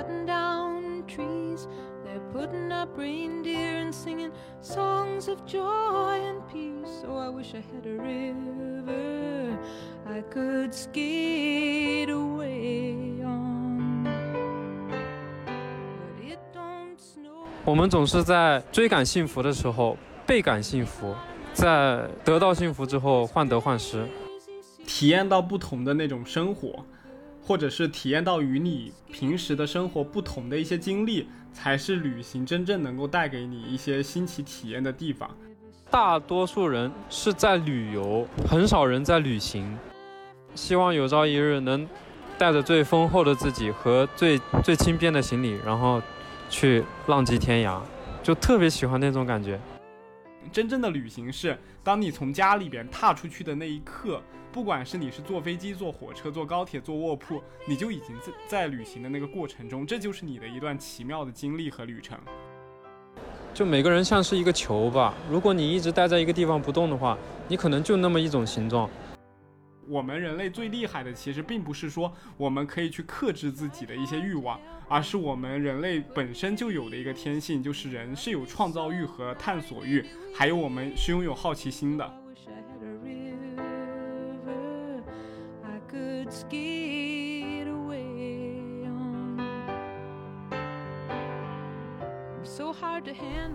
cutting down trees. They're putting up reindeer and singing songs of joy and peace. Oh, I wish I had a river I could skate away on. But it don't snow. 我们总是在追赶幸福的时候倍感幸福，在得到幸福之后患得患失。体验到不同的那种生活，或者是体验到与你平时的生活不同的一些经历，才是旅行真正能够带给你一些新奇体验的地方。大多数人是在旅游，很少人在旅行。希望有朝一日能带着最丰厚的自己和最最轻便的行李，然后去浪迹天涯，就特别喜欢那种感觉。真正的旅行是，当你从家里边踏出去的那一刻，不管是你是坐飞机、坐火车、坐高铁、坐卧铺，你就已经在在旅行的那个过程中，这就是你的一段奇妙的经历和旅程。就每个人像是一个球吧，如果你一直待在一个地方不动的话，你可能就那么一种形状。我们人类最厉害的，其实并不是说我们可以去克制自己的一些欲望，而是我们人类本身就有的一个天性，就是人是有创造欲和探索欲，还有我们是拥有好奇心的。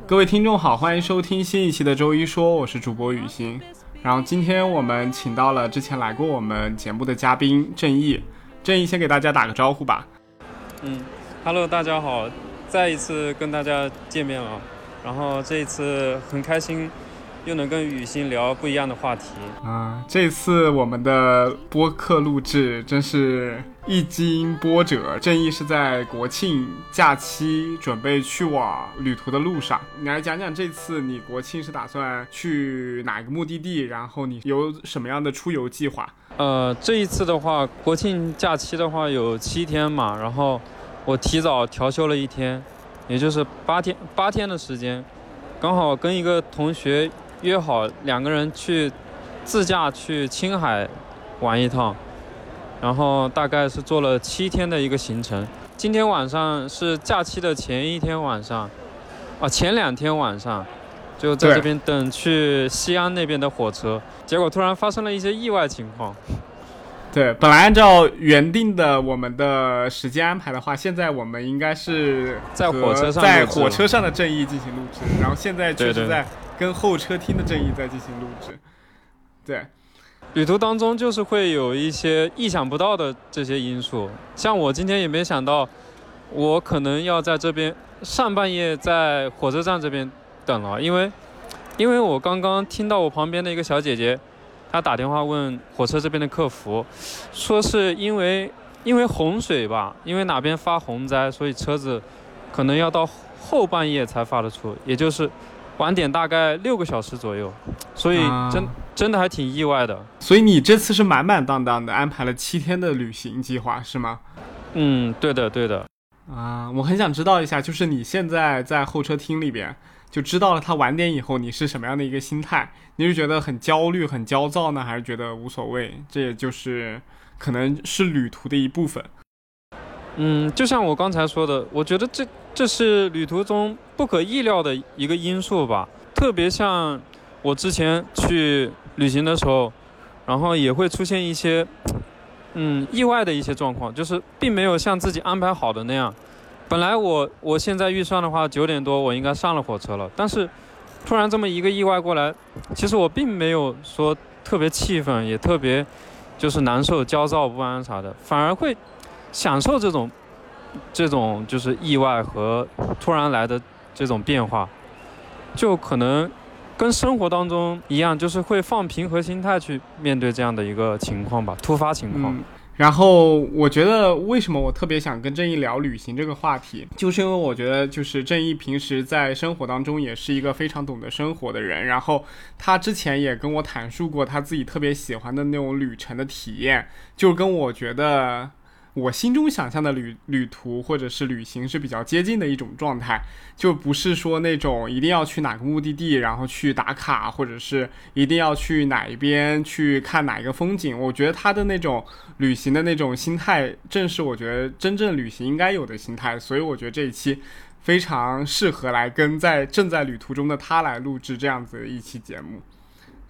各位听众好，欢迎收听新一期的周一说，我是主播雨欣。然后今天我们请到了之前来过我们节目的嘉宾郑毅，郑毅先给大家打个招呼吧。嗯，Hello，大家好，再一次跟大家见面了。然后这一次很开心，又能跟雨欣聊不一样的话题。啊、这次我们的播客录制真是一经波折。正义是在国庆假期准备去往旅途的路上，你来讲讲这次你国庆是打算去哪个目的地，然后你有什么样的出游计划？呃，这一次的话，国庆假期的话有七天嘛，然后我提早调休了一天，也就是八天八天的时间，刚好跟一个同学约好两个人去自驾去青海玩一趟，然后大概是做了七天的一个行程。今天晚上是假期的前一天晚上，啊，前两天晚上。就在这边等去西安那边的火车，结果突然发生了一些意外情况。对，本来按照原定的我们的时间安排的话，现在我们应该是在火车上在火车上的正义进行录制，然后现在却对对是在跟候车厅的正义在进行录制。对，旅途当中就是会有一些意想不到的这些因素，像我今天也没想到，我可能要在这边上半夜在火车站这边等了，因为因为我刚刚听到我旁边的一个小姐姐，她打电话问火车这边的客服，说是因为因为洪水吧，因为哪边发洪灾，所以车子可能要到后半夜才发得出，也就是晚点大概六个小时左右，所以啊真、真的还挺意外的。所以你这次是满满当当的安排了七天的旅行计划是吗？嗯，对的，对的。啊，我很想知道一下，就是你现在在候车厅里边就知道了他晚点以后你是什么样的一个心态？你是觉得很焦虑、很焦躁呢，还是觉得无所谓？这也就是可能是旅途的一部分。嗯，就像我刚才说的，我觉得这这是旅途中不可意料的一个因素吧。特别像我之前去旅行的时候，然后也会出现一些嗯意外的一些状况，就是并没有像自己安排好的那样。本来我我现在预算的话，九点多我应该上了火车了，但是突然这么一个意外过来，其实我并没有说特别气愤，也特别就是难受、焦躁不安啥的，反而会享受这种这种就是意外和突然来的这种变化，就可能跟生活当中一样，就是会放平和心态去面对这样的一个情况吧，突发情况。然后我觉得为什么我特别想跟正义聊旅行这个话题，就是因为我觉得就是正义平时在生活当中也是一个非常懂得生活的人，然后他之前也跟我阐述过他自己特别喜欢的那种旅程的体验，就跟我觉得。我心中想象的旅旅途或者是旅行是比较接近的一种状态，就不是说那种一定要去哪个目的地，然后去打卡，或者是一定要去哪一边去看哪一个风景。我觉得他的那种旅行的那种心态，正是我觉得真正旅行应该有的心态。所以我觉得这一期非常适合来跟在正在旅途中的他来录制这样子的一期节目。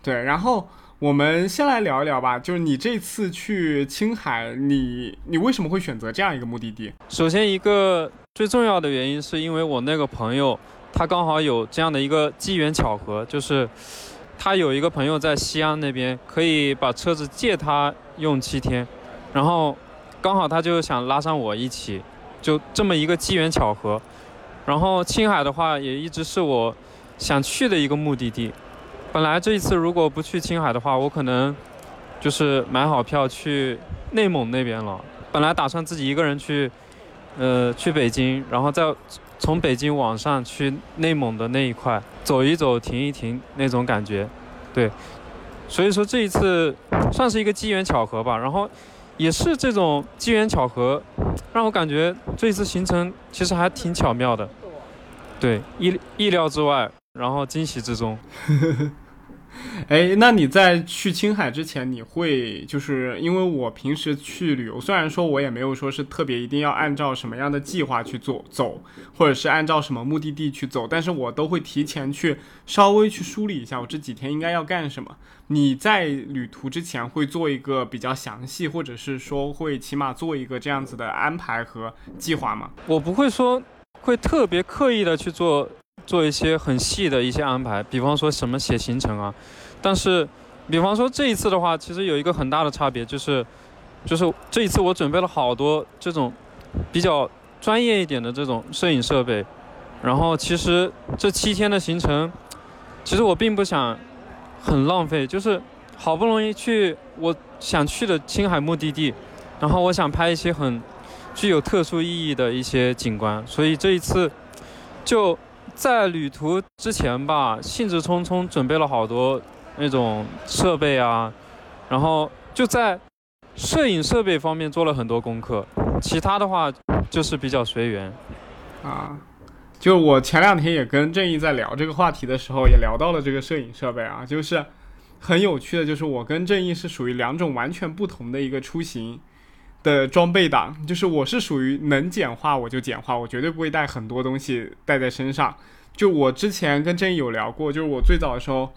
对，然后。我们先来聊一聊吧，就是你这次去青海，你你为什么会选择这样一个目的地？首先，一个最重要的原因是因为我那个朋友，他刚好有这样的一个机缘巧合，就是他有一个朋友在西安那边，可以把车子借他用七天，然后刚好他就想拉上我一起，就这么一个机缘巧合。然后青海的话，也一直是我想去的一个目的地。本来这一次如果不去青海的话，我可能就是买好票去内蒙那边了。本来打算自己一个人去，呃，去北京，然后再从北京往上去内蒙的那一块走一走、停一停那种感觉。对，所以说这一次算是一个机缘巧合吧。然后也是这种机缘巧合，让我感觉这一次行程其实还挺巧妙的。对，意意料之外，然后惊喜之中。哎，那你在去青海之前，你会就是因为我平时去旅游，虽然说我也没有说是特别一定要按照什么样的计划去做走，或者是按照什么目的地去走，但是我都会提前去稍微去梳理一下我这几天应该要干什么。你在旅途之前会做一个比较详细，或者是说会起码做一个这样子的安排和计划吗？我不会说会特别刻意的去做。做一些很细的一些安排，比方说什么写行程啊，但是，比方说这一次的话，其实有一个很大的差别，就是，就是这一次我准备了好多这种比较专业一点的这种摄影设备，然后其实这七天的行程，其实我并不想很浪费，就是好不容易去我想去的青海目的地，然后我想拍一些很具有特殊意义的一些景观，所以这一次就。在旅途之前吧，兴致冲冲准备了好多那种设备啊，然后就在摄影设备方面做了很多功课，其他的话就是比较随缘。啊，就我前两天也跟正义在聊这个话题的时候，也聊到了这个摄影设备啊，就是很有趣的，就是我跟正义是属于两种完全不同的一个出行的装备党，就是我是属于能简化我就简化，我绝对不会带很多东西带在身上。就我之前跟郑毅有聊过，就是我最早的时候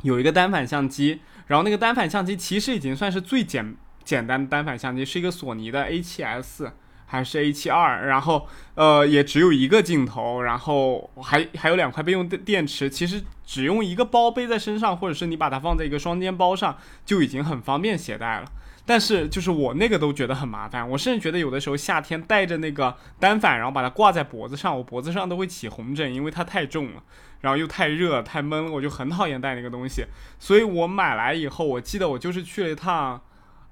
有一个单反相机，然后那个单反相机其实已经算是最简简单的单反相机，是一个索尼的 A7S 还是 A72，然后呃也只有一个镜头，然后还还有两块备用电电池，其实只用一个包背在身上，或者是你把它放在一个双肩包上，就已经很方便携带了。但是就是我那个都觉得很麻烦，我甚至觉得有的时候夏天带着那个单反，然后把它挂在脖子上，我脖子上都会起红疹，因为它太重了，然后又太热太闷了，我就很讨厌带那个东西。所以我买来以后，我记得我就是去了一趟，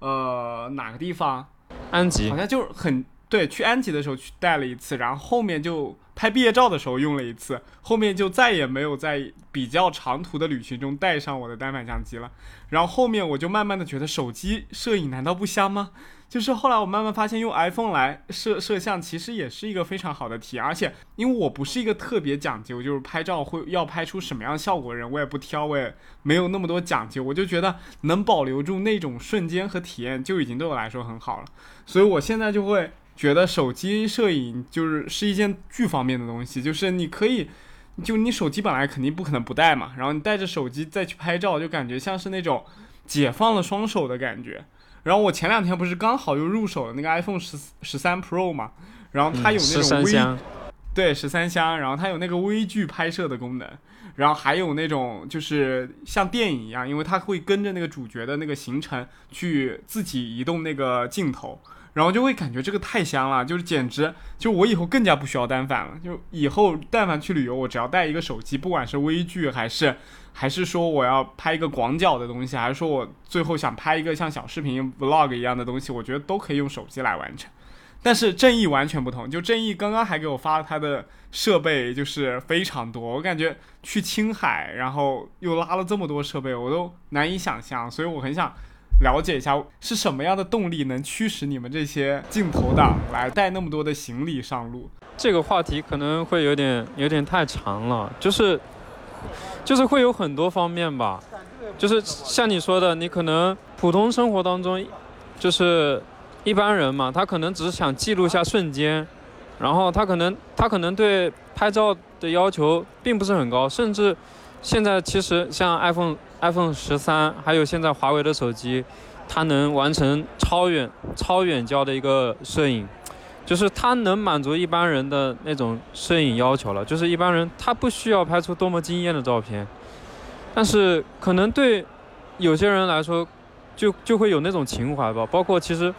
呃，哪个地方？安吉，好像就是很对，去安吉的时候去带了一次，然后后面就。拍毕业照的时候用了一次，后面就再也没有在比较长途的旅行中带上我的单反相机了。然后后面我就慢慢的觉得手机摄影难道不香吗？就是后来我慢慢发现用 iPhone 来摄摄像其实也是一个非常好的体验。而且因为我不是一个特别讲究，就是拍照会要拍出什么样效果的人，我也不挑，我也没有那么多讲究。我就觉得能保留住那种瞬间和体验就已经对我来说很好了。所以我现在就会。觉得手机摄影就是是一件巨方便的东西，就是你可以，就你手机本来肯定不可能不带嘛，然后你带着手机再去拍照，就感觉像是那种解放了双手的感觉。然后我前两天不是刚好又入手了那个 iPhone 十十三 Pro 嘛，然后它有那种微，对十三香，然后它有那个微距拍摄的功能，然后还有那种就是像电影一样，因为它会跟着那个主角的那个行程去自己移动那个镜头。然后就会感觉这个太香了，就是简直就我以后更加不需要单反了。就以后但凡去旅游，我只要带一个手机，不管是微距还是还是说我要拍一个广角的东西，还是说我最后想拍一个像小视频 vlog 一样的东西，我觉得都可以用手机来完成。但是正义完全不同，就正义刚刚还给我发了他的设备，就是非常多。我感觉去青海，然后又拉了这么多设备，我都难以想象。所以我很想。了解一下是什么样的动力能驱使你们这些镜头党来带那么多的行李上路？这个话题可能会有点有点太长了，就是就是会有很多方面吧，就是像你说的，你可能普通生活当中，就是一般人嘛，他可能只是想记录下瞬间，然后他可能他可能对拍照的要求并不是很高，甚至现在其实像 iPhone。iPhone 十三，还有现在华为的手机，它能完成超远、超远焦的一个摄影，就是它能满足一般人的那种摄影要求了。就是一般人他不需要拍出多么惊艳的照片，但是可能对有些人来说，就就会有那种情怀吧。包括其实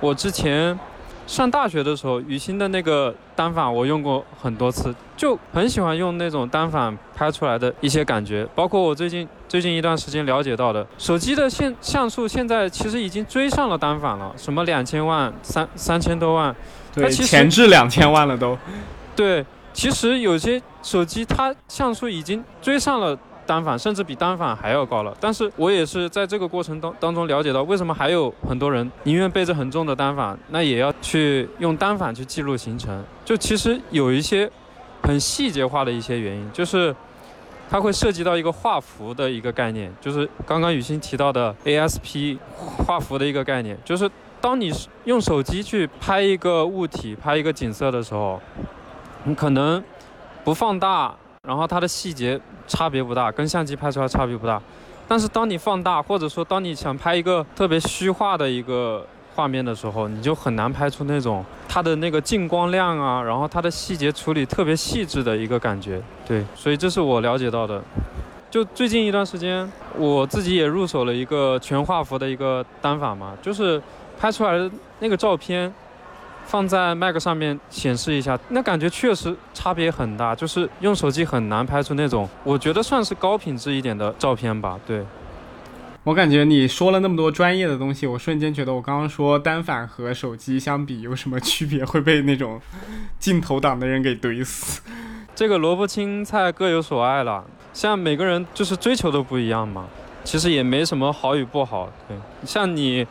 我之前。上大学的时候，雨欣的那个单反我用过很多次，就很喜欢用那种单反拍出来的一些感觉。包括我最近最近一段时间了解到的，手机的现像素现在其实已经追上了单反了，什么两千万、三三千多万，对，前置两千万了都。对，其实有些手机它像素已经追上了。单反甚至比单反还要高了，但是我也是在这个过程当当中了解到，为什么还有很多人宁愿背着很重的单反，那也要去用单反去记录行程。就其实有一些很细节化的一些原因，就是它会涉及到一个画幅的一个概念，就是刚刚雨欣提到的 ASP 画幅的一个概念，就是当你用手机去拍一个物体、拍一个景色的时候，你可能不放大。然后它的细节差别不大，跟相机拍出来差别不大。但是当你放大，或者说当你想拍一个特别虚化的一个画面的时候，你就很难拍出那种它的那个进光量啊，然后它的细节处理特别细致的一个感觉。对，所以这是我了解到的。就最近一段时间，我自己也入手了一个全画幅的一个单反嘛，就是拍出来的那个照片。放在 Mac 上面显示一下，那感觉确实差别很大，就是用手机很难拍出那种，我觉得算是高品质一点的照片吧。对，我感觉你说了那么多专业的东西，我瞬间觉得我刚刚说单反和手机相比有什么区别，会被那种镜头党的人给怼死。这个萝卜青菜各有所爱了，像每个人就是追求都不一样嘛，其实也没什么好与不好。对，像你。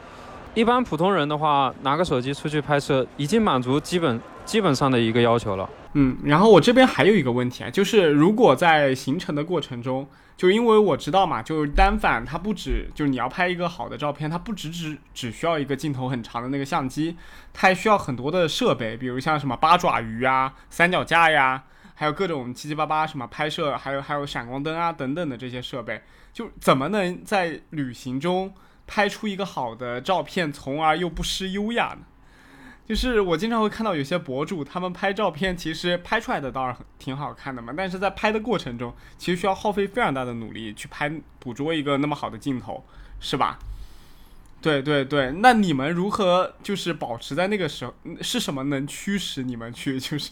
一般普通人的话，拿个手机出去拍摄，已经满足基本基本上的一个要求了。嗯，然后我这边还有一个问题啊，就是如果在行程的过程中，就因为我知道嘛，就是单反它不止，就是你要拍一个好的照片，它不只只只需要一个镜头很长的那个相机，它还需要很多的设备，比如像什么八爪鱼啊、三脚架呀，还有各种七七八八什么拍摄，还有还有闪光灯啊等等的这些设备，就怎么能在旅行中？拍出一个好的照片，从而又不失优雅呢？就是我经常会看到有些博主，他们拍照片，其实拍出来的当然挺好看的嘛，但是在拍的过程中，其实需要耗费非常大的努力去拍捕捉一个那么好的镜头，是吧？对对对，那你们如何就是保持在那个时候？是什么能驱使你们去就是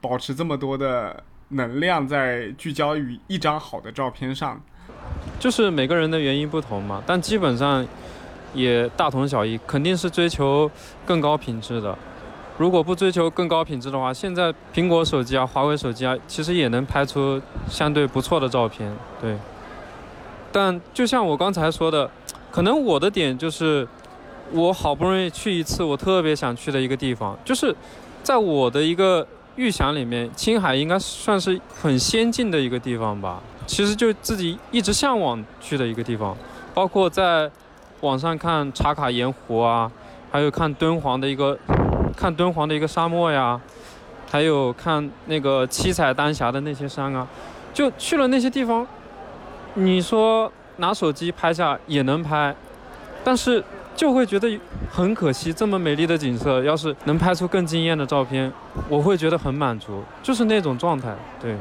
保持这么多的能量在聚焦于一张好的照片上？就是每个人的原因不同嘛，但基本上也大同小异，肯定是追求更高品质的。如果不追求更高品质的话，现在苹果手机啊、华为手机啊，其实也能拍出相对不错的照片。对。但就像我刚才说的，可能我的点就是，我好不容易去一次我特别想去的一个地方，就是在我的一个预想里面，青海应该算是很先进的一个地方吧。其实就自己一直向往去的一个地方，包括在网上看茶卡盐湖啊，还有看敦煌的一个看敦煌的一个沙漠呀，还有看那个七彩丹霞的那些山啊，就去了那些地方，你说拿手机拍下也能拍，但是就会觉得很可惜，这么美丽的景色，要是能拍出更惊艳的照片，我会觉得很满足，就是那种状态，对。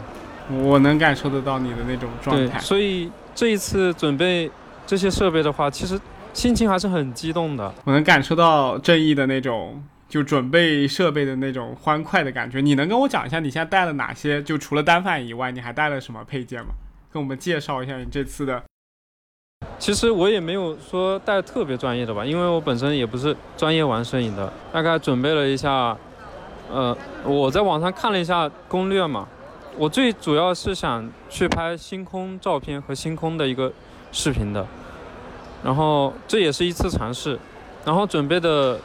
我能感受得到你的那种状态，所以这一次准备这些设备的话，其实心情还是很激动的。我能感受到正义的那种，就准备设备的那种欢快的感觉。你能跟我讲一下你现在带了哪些？就除了单反以外，你还带了什么配件吗？跟我们介绍一下你这次的。其实我也没有说带特别专业的吧，因为我本身也不是专业玩摄影的。大概准备了一下，呃，我在网上看了一下攻略嘛。我最主要是想去拍星空照片和星空的一个视频的，然后这也是一次尝试。然后准备的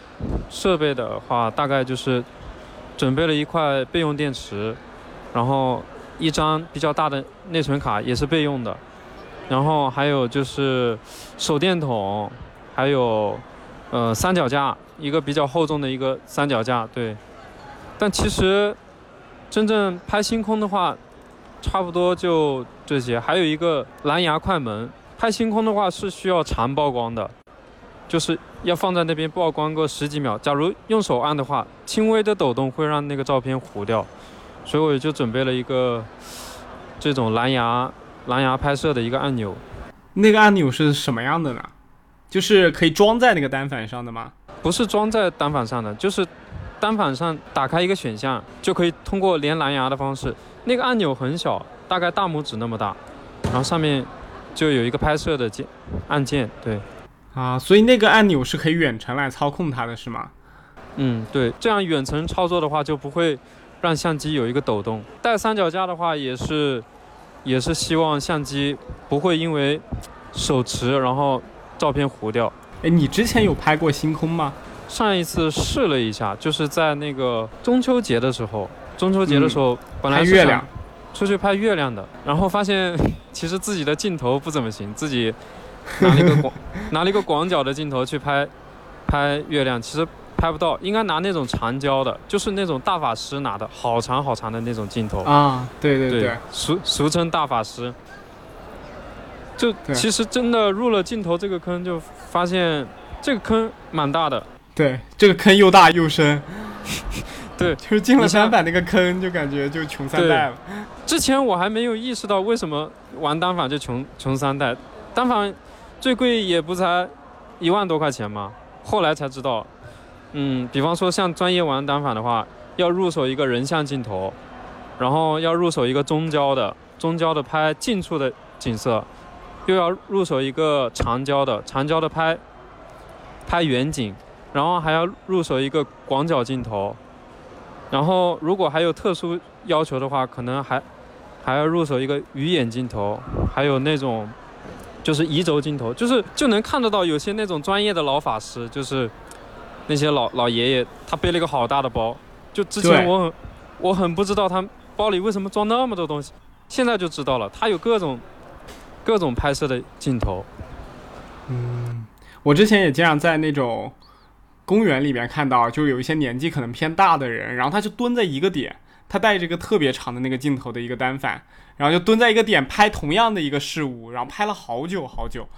设备的话，大概就是准备了一块备用电池，然后一张比较大的内存卡也是备用的，然后还有就是手电筒，还有呃三脚架，一个比较厚重的一个三脚架，对。但其实真正拍星空的话，差不多就这些，还有一个蓝牙快门。拍星空的话是需要长曝光的，就是要放在那边曝光个十几秒。假如用手按的话，轻微的抖动会让那个照片糊掉，所以我就准备了一个这种蓝牙蓝牙拍摄的一个按钮。那个按钮是什么样的呢？就是可以装在那个单反上的吗？不是装在单反上的，就是单反上打开一个选项，就可以通过连蓝牙的方式。那个按钮很小，大概大拇指那么大，然后上面。就有一个拍摄的键按键，对，啊，所以那个按钮是可以远程来操控它的，是吗？嗯，对，这样远程操作的话就不会让相机有一个抖动。带三脚架的话也是，也是希望相机不会因为手持然后照片糊掉。哎，你之前有拍过星空吗？上一次试了一下，就是在那个中秋节的时候，中秋节的时候本来是月亮。出去拍月亮的，然后发现其实自己的镜头不怎么行，自己拿了一个广 拿了一个广角的镜头去拍拍月亮，其实拍不到，应该拿那种长焦的，就是那种大法师拿的好长好长的那种镜头啊，对对对，俗俗称大法师。就其实真的入了镜头这个坑，就发现这个坑蛮大的。对，这个坑又大又深。对，就是进了单反那个坑，就感觉就穷三代了。之前我还没有意识到为什么玩单反就穷穷三代，单反最贵也不才一万多块钱嘛。后来才知道，嗯，比方说像专业玩单反的话，要入手一个人像镜头，然后要入手一个中焦的，中焦的拍近处的景色，又要入手一个长焦的，长焦的拍拍远景，然后还要入手一个广角镜头。然后，如果还有特殊要求的话，可能还还要入手一个鱼眼镜头，还有那种就是移轴镜头，就是就能看得到有些那种专业的老法师，就是那些老老爷爷，他背了一个好大的包。就之前我很我很不知道他包里为什么装那么多东西，现在就知道了，他有各种各种拍摄的镜头。嗯，我之前也经常在那种。公园里面看到，就有一些年纪可能偏大的人，然后他就蹲在一个点，他带着一个特别长的那个镜头的一个单反，然后就蹲在一个点拍同样的一个事物，然后拍了好久好久。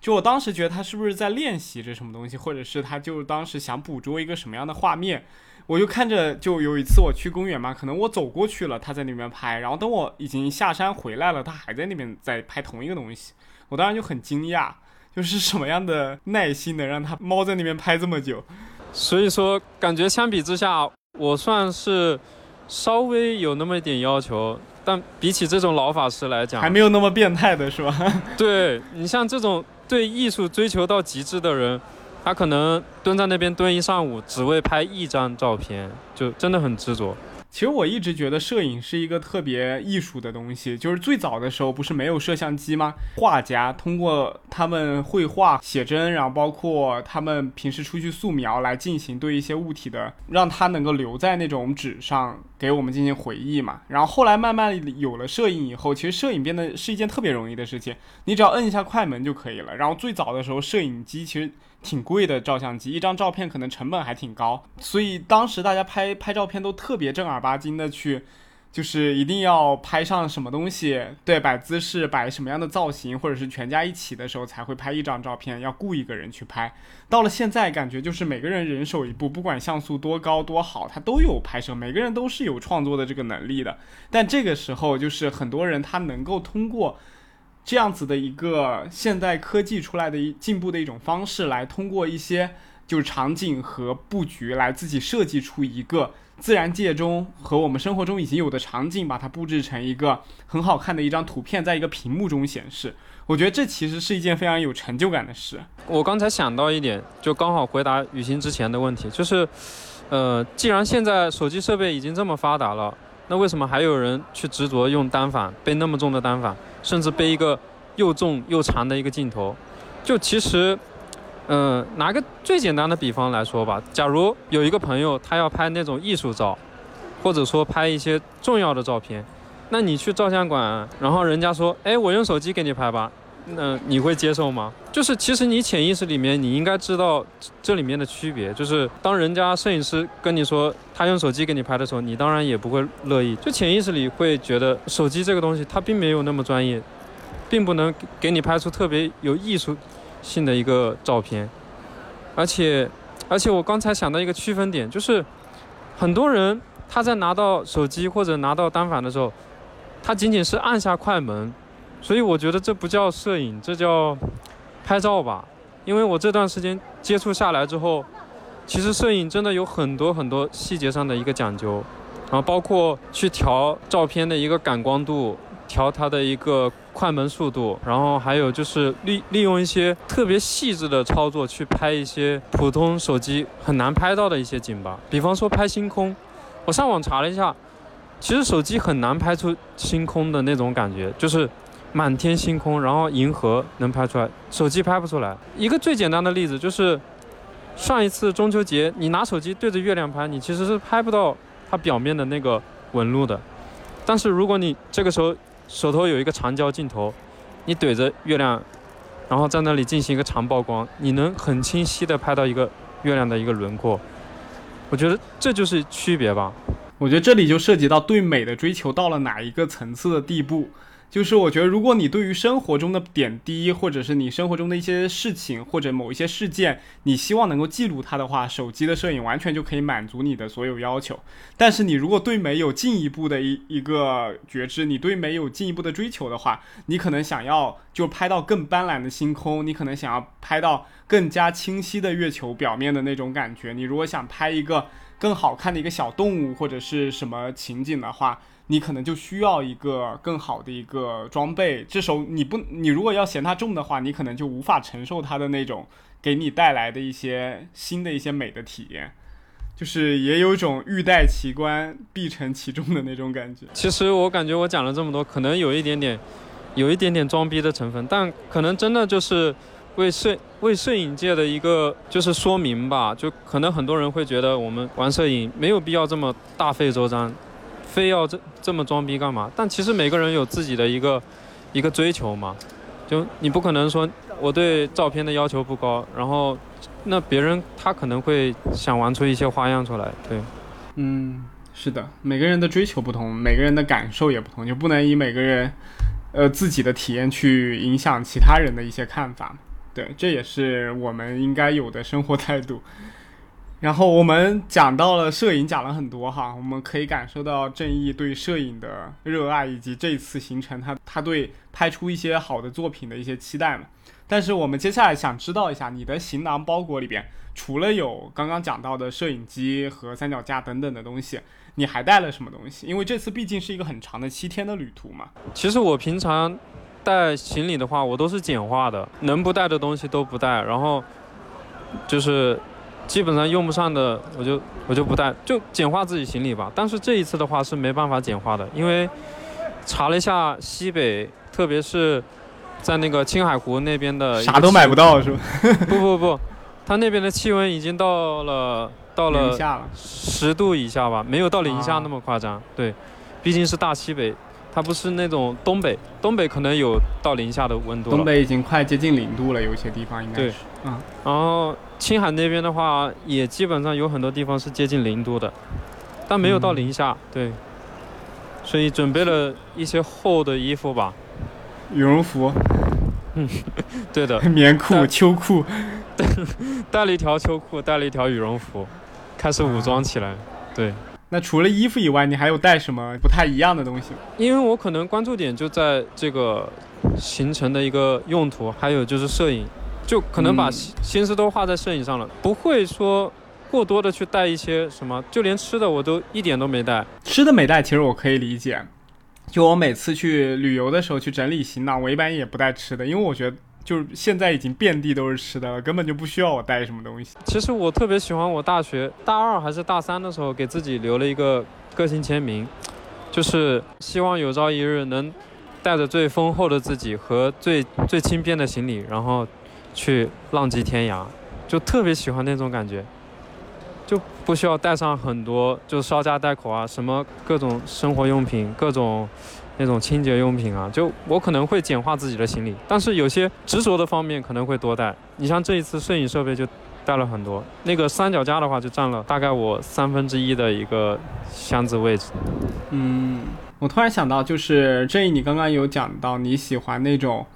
就我当时觉得他是不是在练习着什么东西，或者是他就当时想捕捉一个什么样的画面。我就看着，就有一次我去公园嘛，可能我走过去了，他在那边拍，然后等我已经下山回来了，他还在那边在拍同一个东西，我当时就很惊讶。就是什么样的耐心能让他猫在那边拍这么久？所以说，感觉相比之下，我算是稍微有那么一点要求，但比起这种老法师来讲，还没有那么变态的是吧？对你像这种对艺术追求到极致的人，他可能蹲在那边蹲一上午，只为拍一张照片，就真的很执着。其实我一直觉得摄影是一个特别艺术的东西。就是最早的时候不是没有摄像机吗？画家通过他们绘画、写真，然后包括他们平时出去素描来进行对一些物体的，让它能够留在那种纸上，给我们进行回忆嘛。然后后来慢慢有了摄影以后，其实摄影变得是一件特别容易的事情，你只要摁一下快门就可以了。然后最早的时候，摄影机其实。挺贵的照相机，一张照片可能成本还挺高，所以当时大家拍拍照片都特别正儿八经的去，就是一定要拍上什么东西，对，摆姿势，摆什么样的造型，或者是全家一起的时候才会拍一张照片，要雇一个人去拍。到了现在，感觉就是每个人人手一部，不管像素多高多好，他都有拍摄，每个人都是有创作的这个能力的。但这个时候，就是很多人他能够通过。这样子的一个现代科技出来的一进步的一种方式，来通过一些就是场景和布局来自己设计出一个自然界中和我们生活中已经有的场景，把它布置成一个很好看的一张图片，在一个屏幕中显示。我觉得这其实是一件非常有成就感的事。我刚才想到一点，就刚好回答雨欣之前的问题，就是，呃，既然现在手机设备已经这么发达了。那为什么还有人去执着用单反背那么重的单反，甚至背一个又重又长的一个镜头？就其实，嗯、拿个最简单的比方来说吧，假如有一个朋友他要拍那种艺术照，或者说拍一些重要的照片，那你去照相馆，然后人家说，哎，我用手机给你拍吧，那你会接受吗？就是其实你潜意识里面你应该知道这里面的区别，就是当人家摄影师跟你说他用手机给你拍的时候，你当然也不会乐意，就潜意识里会觉得手机这个东西它并没有那么专业，并不能给给你拍出特别有艺术性的一个照片，而且而且我刚才想到一个区分点，就是很多人他在拿到手机或者拿到单反的时候，他仅仅是按下快门，所以我觉得这不叫摄影，这叫拍照吧。因为我这段时间接触下来之后，其实摄影真的有很多很多细节上的一个讲究，然后包括去调照片的一个感光度，调它的一个快门速度，然后还有就是利利用一些特别细致的操作去拍一些普通手机很难拍到的一些景吧，比方说拍星空，我上网查了一下，其实手机很难拍出星空的那种感觉，就是满天星空，然后银河能拍出来，手机拍不出来。一个最简单的例子就是，上一次中秋节你拿手机对着月亮拍，你其实是拍不到它表面的那个纹路的。但是如果你这个时候手头有一个长焦镜头，你怼着月亮，然后在那里进行一个长曝光，你能很清晰的拍到一个月亮的一个轮廓。我觉得这就是区别吧。我觉得这里就涉及到对美的追求到了哪一个层次的地步。就是我觉得，如果你对于生活中的点滴，或者是你生活中的一些事情，或者某一些事件，你希望能够记录它的话，手机的摄影完全就可以满足你的所有要求。但是你如果对美有进一步的一一个觉知，你对美有进一步的追求的话，你可能想要就拍到更斑斓的星空，你可能想要拍到更加清晰的月球表面的那种感觉。你如果想拍一个更好看的一个小动物或者是什么情景的话，你可能就需要一个更好的一个装备。这时候你不，你如果要嫌它重的话，你可能就无法承受它的那种给你带来的一些新的一些美的体验。就是也有一种欲戴其冠必承其重的那种感觉。其实我感觉我讲了这么多，可能有一点点，有一点点装逼的成分，但可能真的就是为摄为摄影界的一个就是说明吧。就可能很多人会觉得我们玩摄影没有必要这么大费周章，非要这这么装逼干嘛？但其实每个人有自己的一个一个追求嘛。就你不可能说我对照片的要求不高，然后那别人他可能会想玩出一些花样出来，对。嗯，是的，每个人的追求不同，每个人的感受也不同，就不能以每个人，呃自己的体验去影响其他人的一些看法。对，这也是我们应该有的生活态度。然后我们讲到了摄影，讲了很多哈，我们可以感受到正义对摄影的热爱，以及这次行程他他对拍出一些好的作品的一些期待嘛。但是我们接下来想知道一下，你的行囊包裹里边除了有刚刚讲到的摄影机和三脚架等等的东西，你还带了什么东西？因为这次毕竟是一个很长的七天的旅途嘛。其实我平常带行李的话，我都是简化的，能不带的东西都不带，然后就是基本上用不上的我就我就不带，就简化自己行李吧。但是这一次的话是没办法简化的，因为查了一下西北，特别是在那个青海湖那边的，啥都买不。到是吧？不不不，它那边的气温已经到了到了零下了。十度以下吧，没有到零下啊那么夸张。对，毕竟是大西北，它不是那种东北，东北可能有到零下的温度了。东北已经快接近零度了，有些地方应该对是。嗯，然后青海那边的话，也基本上有很多地方是接近零度的，但没有到嗯零下。对，所以准备了一些厚的衣服吧。羽绒服、嗯 对的，棉裤、秋裤。带了一条秋裤，带了一条羽绒服，开始武装起来。对，那除了衣服以外，你还有带什么不太一样的东西？因为我可能关注点就在这个行程的一个用途，还有就是摄影，就可能把心思都花在摄影上了，不会说过多的去带一些什么，就连吃的我都一点都没带。吃的没带，其实我可以理解。就我每次去旅游的时候去整理行囊，我一般也不带吃的，因为我觉得就是现在已经遍地都是吃的了，根本就不需要我带什么东西。其实我特别喜欢我大学大二还是大三的时候给自己留了一个个性签名，就是希望有朝一日能带着最丰厚的自己和最最轻便的行李，然后去浪迹天涯，就特别喜欢那种感觉，就不需要带上很多，就稍家带口啊，什么各种生活用品，各种那种清洁用品啊，就我可能会简化自己的行李，但是有些执着的方面可能会多带。你像这一次摄影设备就。带了很多，那个三脚架的话就占了大概我三分之一的一个箱子位置。嗯，我突然想到，就是这一你刚刚有讲到你喜欢那种，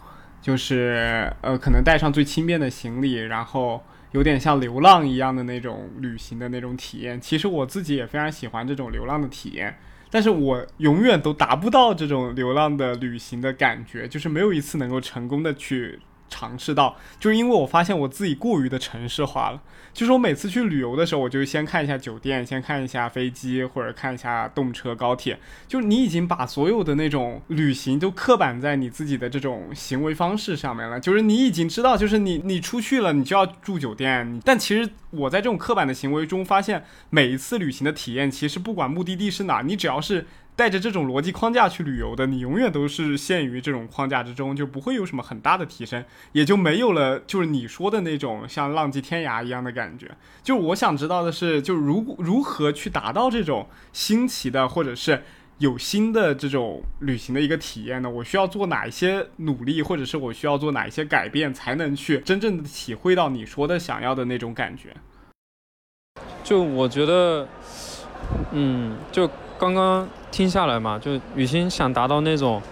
就是呃可能带上最轻便的行李，然后有点像流浪一样的那种旅行的那种体验。其实我自己也非常喜欢这种流浪的体验，但是我永远都达不到这种流浪的旅行的感觉，就是没有一次能够成功的去。尝试到，就是因为我发现我自己过于的城市化了。就是我每次去旅游的时候，我就先看一下酒店，先看一下飞机，或者看一下动车、高铁。就是你已经把所有的那种旅行都刻板在你自己的这种行为方式上面了。就是你已经知道，就是你你出去了，你就要住酒店。但其实我在这种刻板的行为中发现，每一次旅行的体验，其实不管目的地是哪，你只要是。带着这种逻辑框架去旅游的，你永远都是陷于这种框架之中，就不会有什么很大的提升，也就没有了就是你说的那种像浪迹天涯一样的感觉。就我想知道的是，就如如何去达到这种新奇的或者是有新的这种旅行的一个体验呢？我需要做哪一些努力，或者是我需要做哪一些改变，才能去真正的体会到你说的想要的那种感觉？就我觉得，嗯，就刚刚。听下来嘛，就雨欣想达到那种，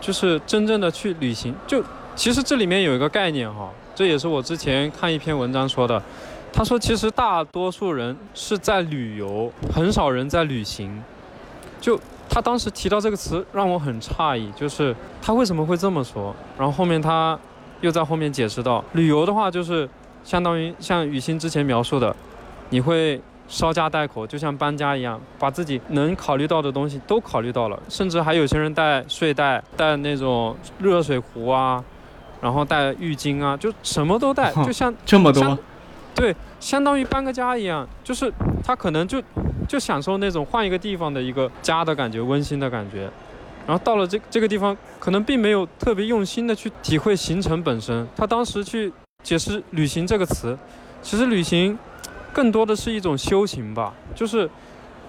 就是真正的去旅行。就其实这里面有一个概念哈，这也是我之前看一篇文章说的。他说，其实大多数人是在旅游，很少人在旅行。就他当时提到这个词，让我很诧异，就是他为什么会这么说？然后后面他又在后面解释到，旅游的话就是相当于像雨欣之前描述的，你会。稍家带口，就像搬家一样，把自己能考虑到的东西都考虑到了，甚至还有些人带睡袋、带那种热水壶啊，然后带浴巾啊，就什么都带，就像这么多，对，相当于搬个家一样，就是他可能就就享受那种换一个地方的一个家的感觉，温馨的感觉，然后到了这这个地方，可能并没有特别用心的去体会行程本身。他当时去解释“旅行”这个词，其实旅行。更多的是一种修行吧，就是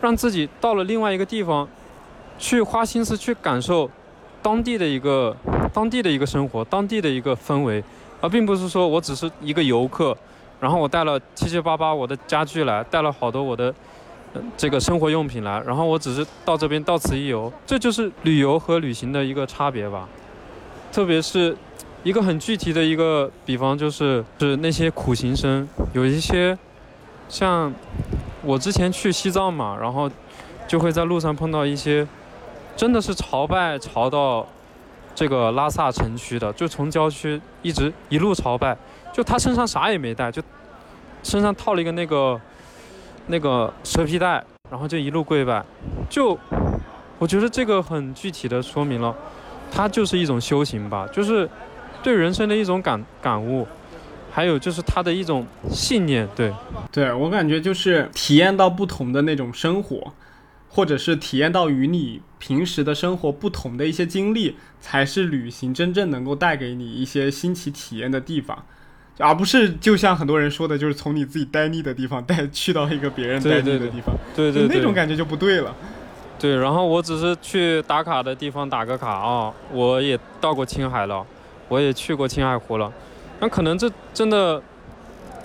让自己到了另外一个地方，去花心思去感受当地的一个当地的一个生活，当地的一个氛围，而并不是说我只是一个游客，然后我带了七七八八我的家具来，带了好多我的这个生活用品来，然后我只是到这边到此一游，这就是旅游和旅行的一个差别吧。特别是一个很具体的一个比方，就是是那些苦行僧，有一些。像我之前去西藏嘛，然后就会在路上碰到一些真的是朝拜朝到这个拉萨城区的，就从郊区一直一路朝拜，就他身上啥也没带，就身上套了一个那个那个蛇皮袋，然后就一路跪拜，就我觉得这个很具体的说明了，它就是一种修行吧，就是对人生的一种感感悟。还有就是他的一种信念，对，对我感觉就是体验到不同的那种生活，或者是体验到与你平时的生活不同的一些经历，才是旅行真正能够带给你一些新奇体验的地方，而不是就像很多人说的，就是从你自己待腻的地方带去到一个别人待腻的地方，对对，那种感觉就不对了。对，然后我只是去打卡的地方打个卡啊，我也到过青海了，我也去过青海湖了。那可能这真的，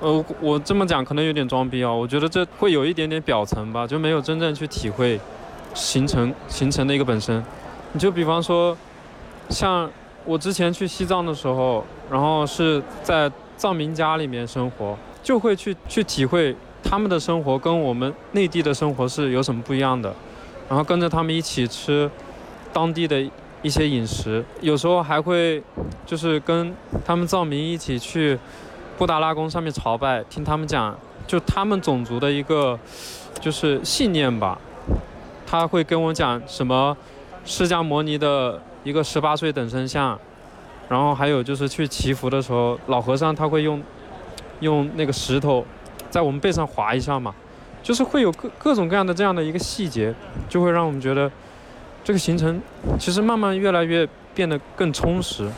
呃，我这么讲可能有点装逼啊。我觉得这会有一点点表层吧，就没有真正去体会行程行程的一个本身。你就比方说，像我之前去西藏的时候，然后是在藏民家里面生活，就会去去体会他们的生活跟我们内地的生活是有什么不一样的，然后跟着他们一起吃当地的。一些饮食，有时候还会就是跟他们藏民一起去布达拉宫上面朝拜，听他们讲就他们种族的一个就是信念吧。他会跟我讲什么释迦摩尼的一个十八岁等身像，然后还有就是去祈福的时候，老和尚他会用用那个石头在我们背上划一下嘛，就是会有各各种各样的这样的一个细节，就会让我们觉得。这个行程其实慢慢越来越变得更充实，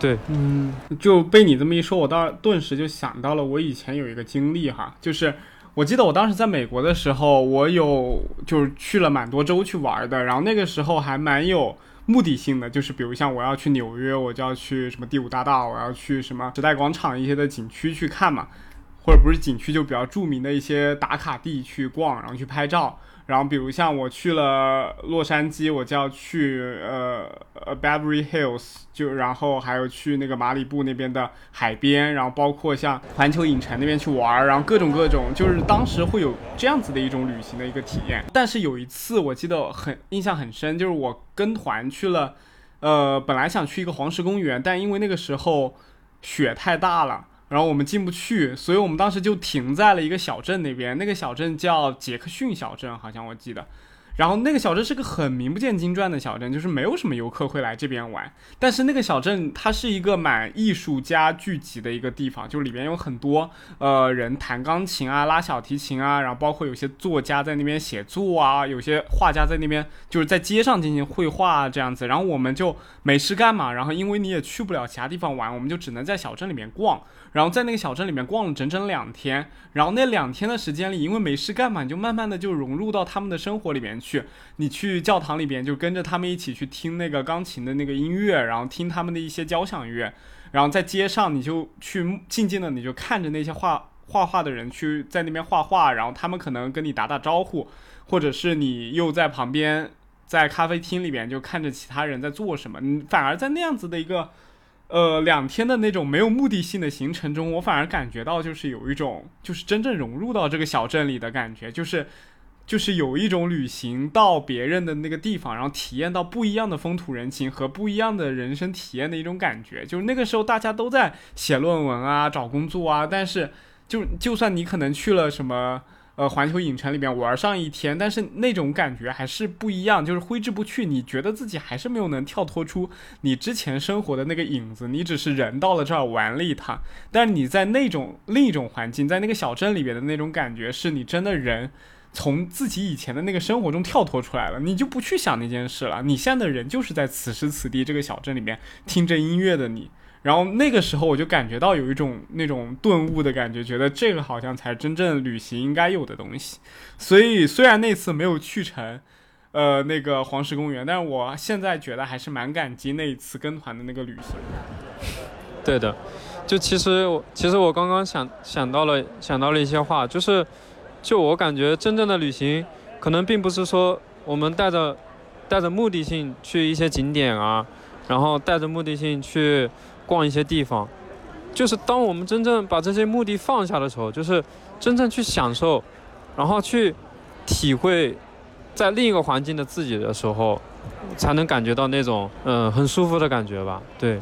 对，嗯，就被你这么一说，我倒顿时就想到了我以前有一个经历哈，就是我记得我当时在美国的时候，我有就是去了蛮多州去玩的，然后那个时候还蛮有目的性的，就是比如像我要去纽约，我就要去什么第五大道，我要去什么时代广场一些的景区去看嘛，或者不是景区就比较著名的一些打卡地去逛，然后去拍照。然后，比如像我去了洛杉矶，我就要去呃呃 Beverly Hills，就然后还有去那个马里布那边的海边，然后包括像环球影城那边去玩，然后各种各种，就是当时会有这样子的一种旅行的一个体验。但是有一次我记得很印象很深，就是我跟团去了，呃，本来想去一个黄石公园，但因为那个时候雪太大了。然后我们进不去，所以我们当时就停在了一个小镇那边。那个小镇叫杰克逊小镇，好像我记得。然后那个小镇是个很名不见经传的小镇，就是没有什么游客会来这边玩。但是那个小镇它是一个蛮艺术家聚集的一个地方，就里边有很多呃人弹钢琴啊、拉小提琴啊，然后包括有些作家在那边写作啊，有些画家在那边就是在街上进行绘画这样子。然后我们就没事干嘛，然后因为你也去不了其他地方玩，我们就只能在小镇里面逛。然后在那个小镇里面逛了整整两天，然后那两天的时间里，因为没事干嘛，你就慢慢的就融入到他们的生活里面去。你去教堂里边，就跟着他们一起去听那个钢琴的那个音乐，然后听他们的一些交响乐。然后在街上，你就去静静的，你就看着那些画画画的人去在那边画画，然后他们可能跟你打打招呼，或者是你又在旁边在咖啡厅里边就看着其他人在做什么。你反而在那样子的一个。呃，两天的那种没有目的性的行程中，我反而感觉到就是有一种就是真正融入到这个小镇里的感觉，就是就是有一种旅行到别人的那个地方，然后体验到不一样的风土人情和不一样的人生体验的一种感觉。就是那个时候大家都在写论文啊、找工作啊，但是就就算你可能去了什么。呃，环球影城里面玩上一天，但是那种感觉还是不一样，就是挥之不去。你觉得自己还是没有能跳脱出你之前生活的那个影子，你只是人到了这儿玩了一趟，但你在那种另一种环境，在那个小镇里边的那种感觉，是你真的人从自己以前的那个生活中跳脱出来了，你就不去想那件事了。你现在的人就是在此时此地这个小镇里面听着音乐的你。然后那个时候我就感觉到有一种那种顿悟的感觉，觉得这个好像才真正旅行应该有的东西。所以虽然那次没有去成，呃，那个黄石公园，但是我现在觉得还是蛮感激那一次跟团的那个旅行。对的，就其实我其实我刚刚想想到了想到了一些话，就是就我感觉真正的旅行，可能并不是说我们带着带着目的性去一些景点啊，然后带着目的性去。逛一些地方，就是当我们真正把这些目的放下的时候，就是真正去享受，然后去体会在另一个环境的自己的时候，才能感觉到那种嗯很舒服的感觉吧。对，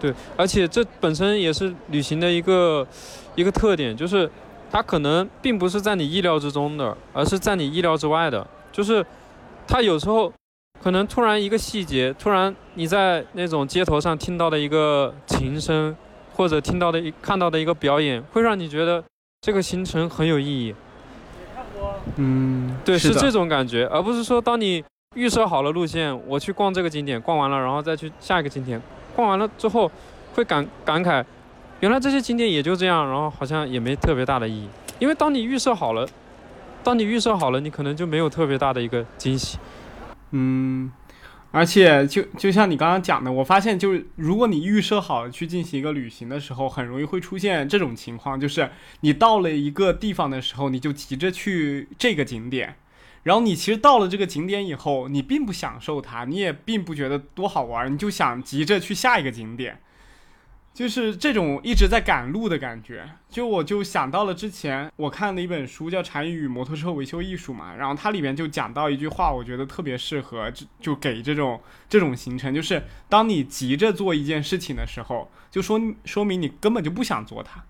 对，而且这本身也是旅行的一个一个特点，就是它可能并不是在你意料之中的，而是在你意料之外的，就是它有时候。可能突然一个细节，突然你在那种街头上听到的一个琴声，或者听到的、一看到的一个表演，会让你觉得这个行程很有意义。嗯，对，是这种感觉，而不是说当你预设好了路线，我去逛这个景点，逛完了，然后再去下一个景点，逛完了之后会感感慨，原来这些景点也就这样，然后好像也没特别大的意义。因为当你预设好了，当你预设好了，你可能就没有特别大的一个惊喜。嗯，而且就就像你刚刚讲的，我发现就是如果你预设好去进行一个旅行的时候，很容易会出现这种情况，就是你到了一个地方的时候，你就急着去这个景点，然后你其实到了这个景点以后，你并不享受它，你也并不觉得多好玩，你就想急着去下一个景点。就是这种一直在赶路的感觉，就我就想到了之前我看的一本书，叫《禅语摩托车维修艺术》嘛，然后它里面就讲到一句话，我觉得特别适合，就就给这种这种行程，就是当你急着做一件事情的时候，就说说明你根本就不想做它，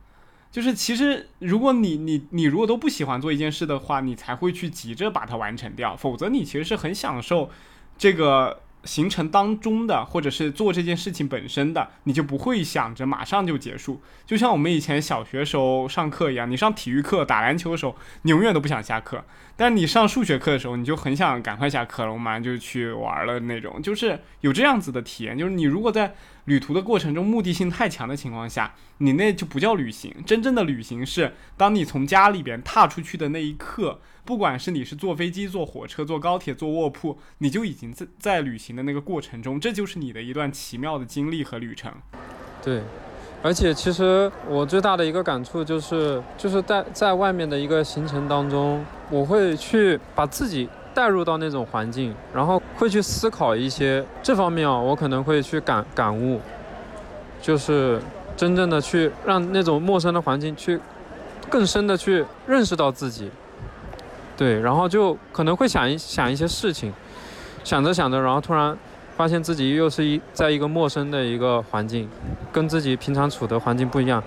就是其实如果你你你如果都不喜欢做一件事的话，你才会去急着把它完成掉，否则你其实是很享受这个。行程当中的，或者是做这件事情本身的，你就不会想着马上就结束。就像我们以前小学时候上课一样，你上体育课打篮球的时候，你永远都不想下课。但你上数学课的时候，你就很想赶快下课了，我马上就去玩了那种，就是有这样子的体验。就是你如果在旅途的过程中目的性太强的情况下，你那就不叫旅行。真正的旅行是当你从家里边踏出去的那一刻，不管是你是坐飞机、坐火车、坐高铁、坐卧铺，你就已经在在旅行的那个过程中，这就是你的一段奇妙的经历和旅程。对。而且，其实我最大的一个感触就是，就是在在外面的一个行程当中，我会去把自己带入到那种环境，然后会去思考一些这方面啊，我可能会去感感悟，就是真正的去让那种陌生的环境去更深的去认识到自己，对，然后就可能会想一想一些事情，想着想着，然后突然。发现自己又是一在一个陌生的一个环境，跟自己平常处的环境不一样，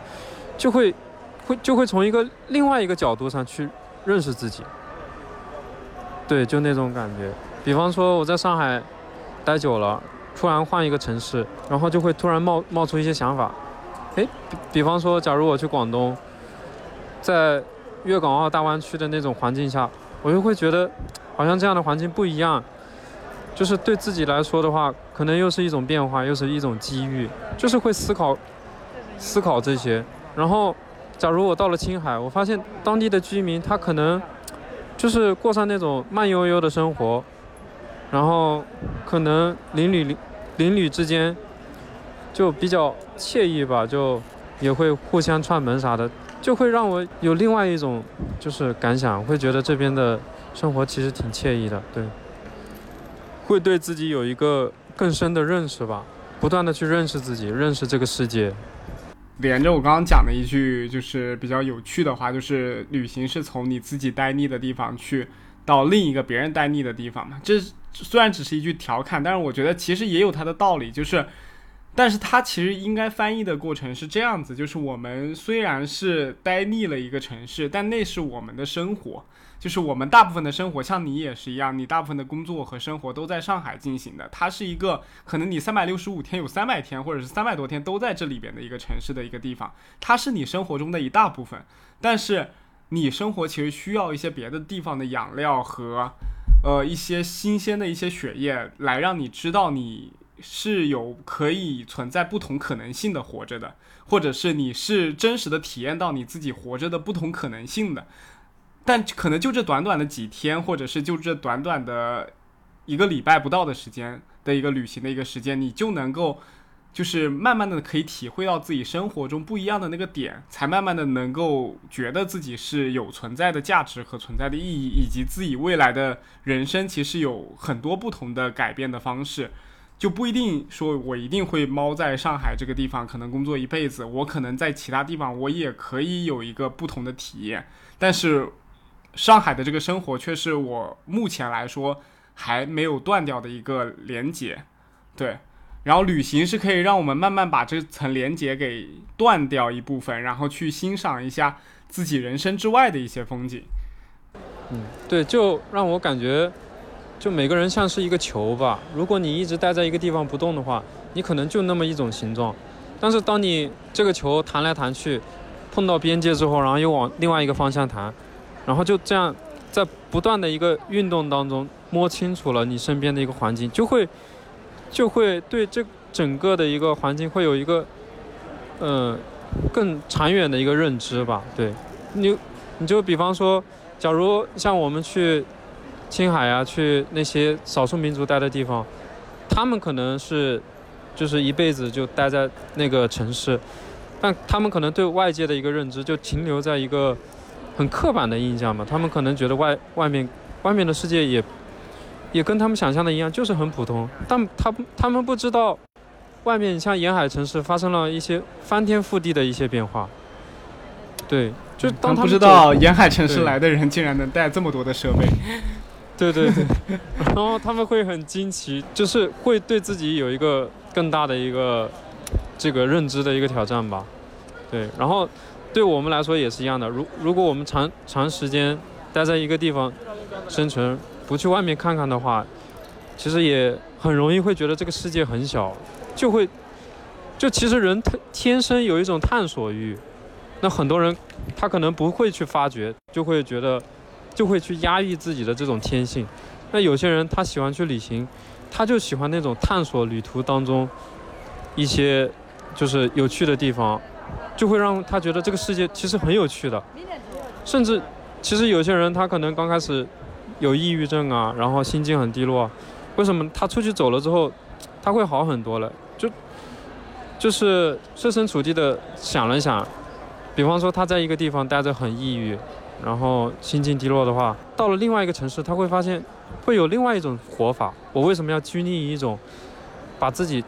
就会，会就会从一个另外一个角度上去认识自己。对，就那种感觉。比方说我在上海待久了，突然换一个城市，然后就会突然冒冒出一些想法。哎，比方说，假如我去广东，在粤港澳大湾区的那种环境下，我就会觉得，好像这样的环境不一样。就是对自己来说的话，可能又是一种变化，又是一种机遇，就是会思考，思考这些。然后，假如我到了青海，我发现当地的居民他可能，就是过上那种慢悠悠的生活，然后可能邻里邻里之间就比较惬意吧，就也会互相串门啥的，就会让我有另外一种就是感想，会觉得这边的生活其实挺惬意的，对。会对自己有一个更深的认识吧，不断的去认识自己，认识这个世界。连着我刚刚讲的一句就是比较有趣的话，就是旅行是从你自己待腻的地方去到另一个别人待腻的地方嘛。这虽然只是一句调侃，但是我觉得其实也有它的道理，就是，但是它其实应该翻译的过程是这样子，就是我们虽然是待腻了一个城市，但那是我们的生活。就是我们大部分的生活，像你也是一样，你大部分的工作和生活都在上海进行的。它是一个可能你三百六十五天有三百天，或者是三百多天都在这里边的一个城市的一个地方，它是你生活中的一大部分。但是你生活其实需要一些别的地方的养料和，呃，一些新鲜的一些血液，来让你知道你是有可以存在不同可能性的活着的，或者是你是真实的体验到你自己活着的不同可能性的。但可能就这短短的几天，或者是就这短短的一个礼拜不到的时间的一个旅行的一个时间，你就能够就是慢慢的可以体会到自己生活中不一样的那个点，才慢慢的能够觉得自己是有存在的价值和存在的意义，以及自己未来的人生其实有很多不同的改变的方式，就不一定说我一定会猫在上海这个地方可能工作一辈子，我可能在其他地方我也可以有一个不同的体验，但是。上海的这个生活却是我目前来说还没有断掉的一个连接，对。然后旅行是可以让我们慢慢把这层连接给断掉一部分，然后去欣赏一下自己人生之外的一些风景。嗯，对，就让我感觉，就每个人像是一个球吧。如果你一直待在一个地方不动的话，你可能就那么一种形状。但是当你这个球弹来弹去，碰到边界之后，然后又往另外一个方向弹。然后就这样，在不断的一个运动当中，摸清楚了你身边的一个环境，就会，就会对这整个的一个环境会有一个，嗯，更长远的一个认知吧。对，你，你就比方说，假如像我们去青海啊，去那些少数民族待的地方，他们可能是，就是一辈子就待在那个城市，但他们可能对外界的一个认知就停留在一个。很刻板的印象嘛，他们可能觉得外外面外面的世界也也跟他们想象的一样，就是很普通。但他他们不知道，外面像沿海城市发生了一些翻天覆地的一些变化。对，就当他不知道沿海城市来的人竟然能带这么多的设备。对对对，然后他们会很惊奇，就是会对自己有一个更大的一个这个认知的一个挑战吧。对，然后。对我们来说也是一样的。如如果我们长长时间待在一个地方生存，不去外面看看的话，其实也很容易会觉得这个世界很小，就会就其实人他天生有一种探索欲。那很多人他可能不会去发掘，就会觉得就会去压抑自己的这种天性。那有些人他喜欢去旅行，他就喜欢那种探索旅途当中一些就是有趣的地方，就会让他觉得这个世界其实很有趣的。甚至，其实有些人他可能刚开始有抑郁症啊，然后心境很低落，为什么他出去走了之后，他会好很多了？就就是设身处地的想了想，比方说他在一个地方待着很抑郁，然后心境低落的话，到了另外一个城市，他会发现。会有另外一种活法。我为什么要拘泥于一种把自己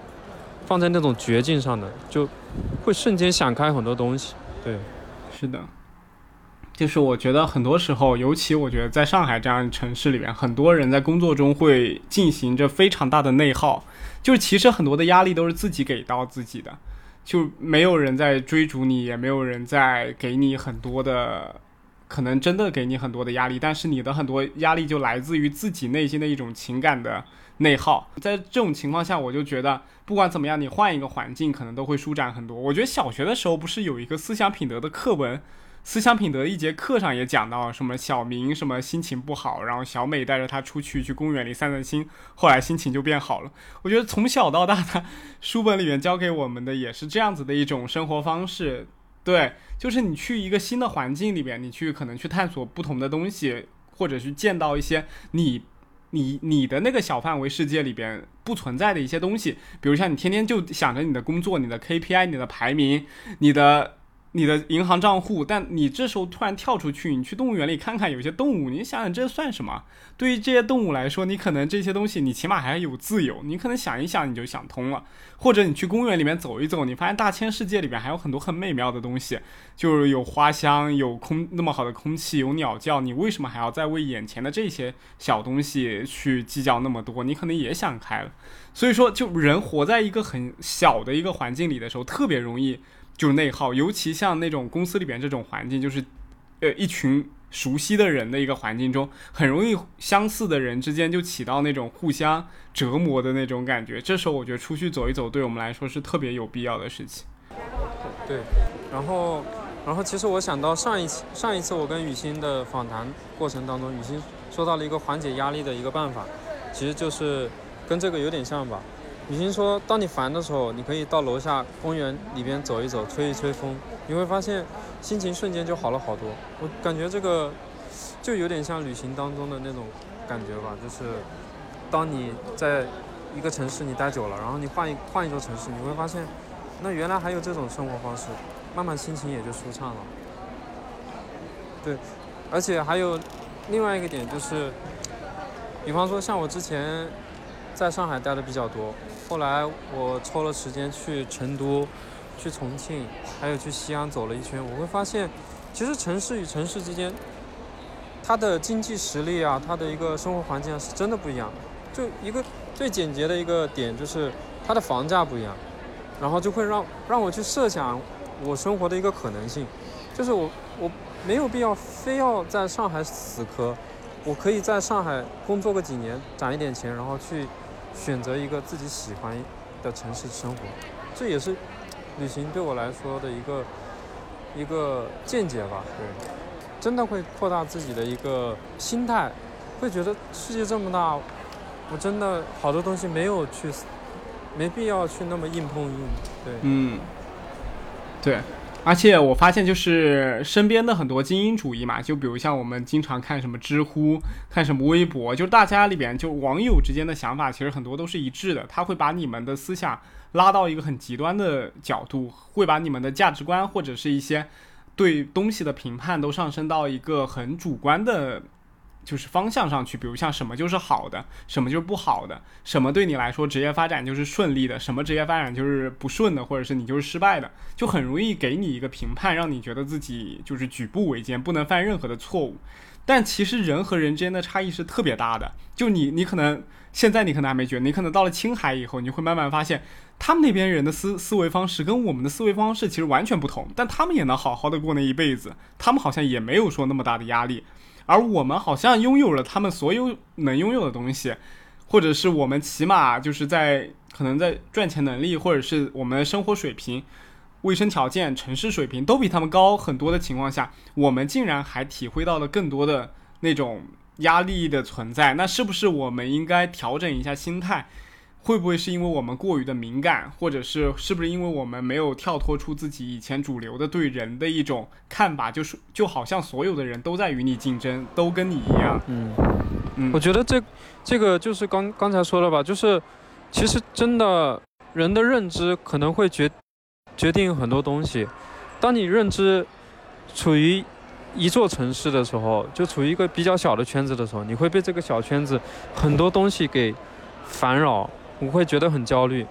放在那种绝境上的？就会瞬间想开很多东西。对，是的，就是我觉得很多时候，尤其我觉得在上海这样城市里面，很多人在工作中会进行着非常大的内耗。就是其实很多的压力都是自己给到自己的，就没有人在追逐你，也没有人在给你很多的。可能真的给你很多的压力，但是你的很多压力就来自于自己内心的一种情感的内耗。在这种情况下，我就觉得不管怎么样，你换一个环境，可能都会舒展很多。我觉得小学的时候不是有一个思想品德的课文，思想品德一节课上也讲到什么小明什么心情不好，然后小美带着他出去去公园里散散心，后来心情就变好了。我觉得从小到大的 书本里面教给我们的也是这样子的一种生活方式。对，就是你去一个新的环境里边，你去可能去探索不同的东西，或者去见到一些你、你、你的那个小范围世界里边不存在的一些东西，比如像你天天就想着你的工作、你的 KPI、你的排名、你的。你的银行账户，但你这时候突然跳出去，你去动物园里看看有些动物，你想想这算什么？对于这些动物来说，你可能这些东西你起码还有自由，你可能想一想你就想通了。或者你去公园里面走一走，你发现大千世界里边还有很多很美妙的东西，就是有花香，有空那么好的空气，有鸟叫，你为什么还要再为眼前的这些小东西去计较那么多？你可能也想开了。所以说，就人活在一个很小的一个环境里的时候，特别容易。就是内耗，尤其像那种公司里边这种环境，就是，呃，一群熟悉的人的一个环境中，很容易相似的人之间就起到那种互相折磨的那种感觉。这时候我觉得出去走一走，对我们来说是特别有必要的事情。对，然后，然后其实我想到上一次上一次我跟雨欣的访谈过程当中，雨欣说到了一个缓解压力的一个办法，其实就是跟这个有点像吧。雨欣说：“当你烦的时候，你可以到楼下公园里边走一走，吹一吹风，你会发现心情瞬间就好了好多。我感觉这个就有点像旅行当中的那种感觉吧，就是当你在一个城市你待久了，然后你换一换一座城市，你会发现，那原来还有这种生活方式，慢慢心情也就舒畅了。对，而且还有另外一个点就是，比方说像我之前在上海待的比较多。”后来我抽了时间去成都、去重庆，还有去西安走了一圈，我会发现，其实城市与城市之间，它的经济实力啊，它的一个生活环境啊是真的不一样。就一个最简洁的一个点，就是它的房价不一样，然后就会让让我去设想我生活的一个可能性，就是我我没有必要非要在上海死磕，我可以在上海工作个几年，攒一点钱，然后去。选择一个自己喜欢的城市生活，这也是旅行对我来说的一个一个见解吧。对，真的会扩大自己的一个心态，会觉得世界这么大，我真的好多东西没有去，没必要去那么硬碰硬。对，嗯，对。而且我发现，就是身边的很多精英主义嘛，就比如像我们经常看什么知乎、看什么微博，就大家里边就网友之间的想法，其实很多都是一致的。他会把你们的思想拉到一个很极端的角度，会把你们的价值观或者是一些对东西的评判都上升到一个很主观的。就是方向上去，比如像什么就是好的，什么就是不好的，什么对你来说职业发展就是顺利的，什么职业发展就是不顺的，或者是你就是失败的，就很容易给你一个评判，让你觉得自己就是举步维艰，不能犯任何的错误。但其实人和人之间的差异是特别大的，就你你可能现在你可能还没觉得，你可能到了青海以后，你会慢慢发现，他们那边人的思思维方式跟我们的思维方式其实完全不同，但他们也能好好的过那一辈子，他们好像也没有说那么大的压力。而我们好像拥有了他们所有能拥有的东西，或者是我们起码就是在可能在赚钱能力，或者是我们的生活水平、卫生条件、城市水平都比他们高很多的情况下，我们竟然还体会到了更多的。那种压力的存在。那是不是我们应该调整一下心态？会不会是因为我们过于的敏感，或者是是不是因为我们没有跳脱出自己以前主流的对人的一种看法，就是就好像所有的人都在与你竞争，都跟你一样。嗯嗯我觉得这这个就是刚刚才说了吧，就是其实真的人的认知可能会决决定很多东西。当你认知处于一座城市的时候，就处于一个比较小的圈子的时候，你会被这个小圈子很多东西给烦扰，我会觉得很焦虑。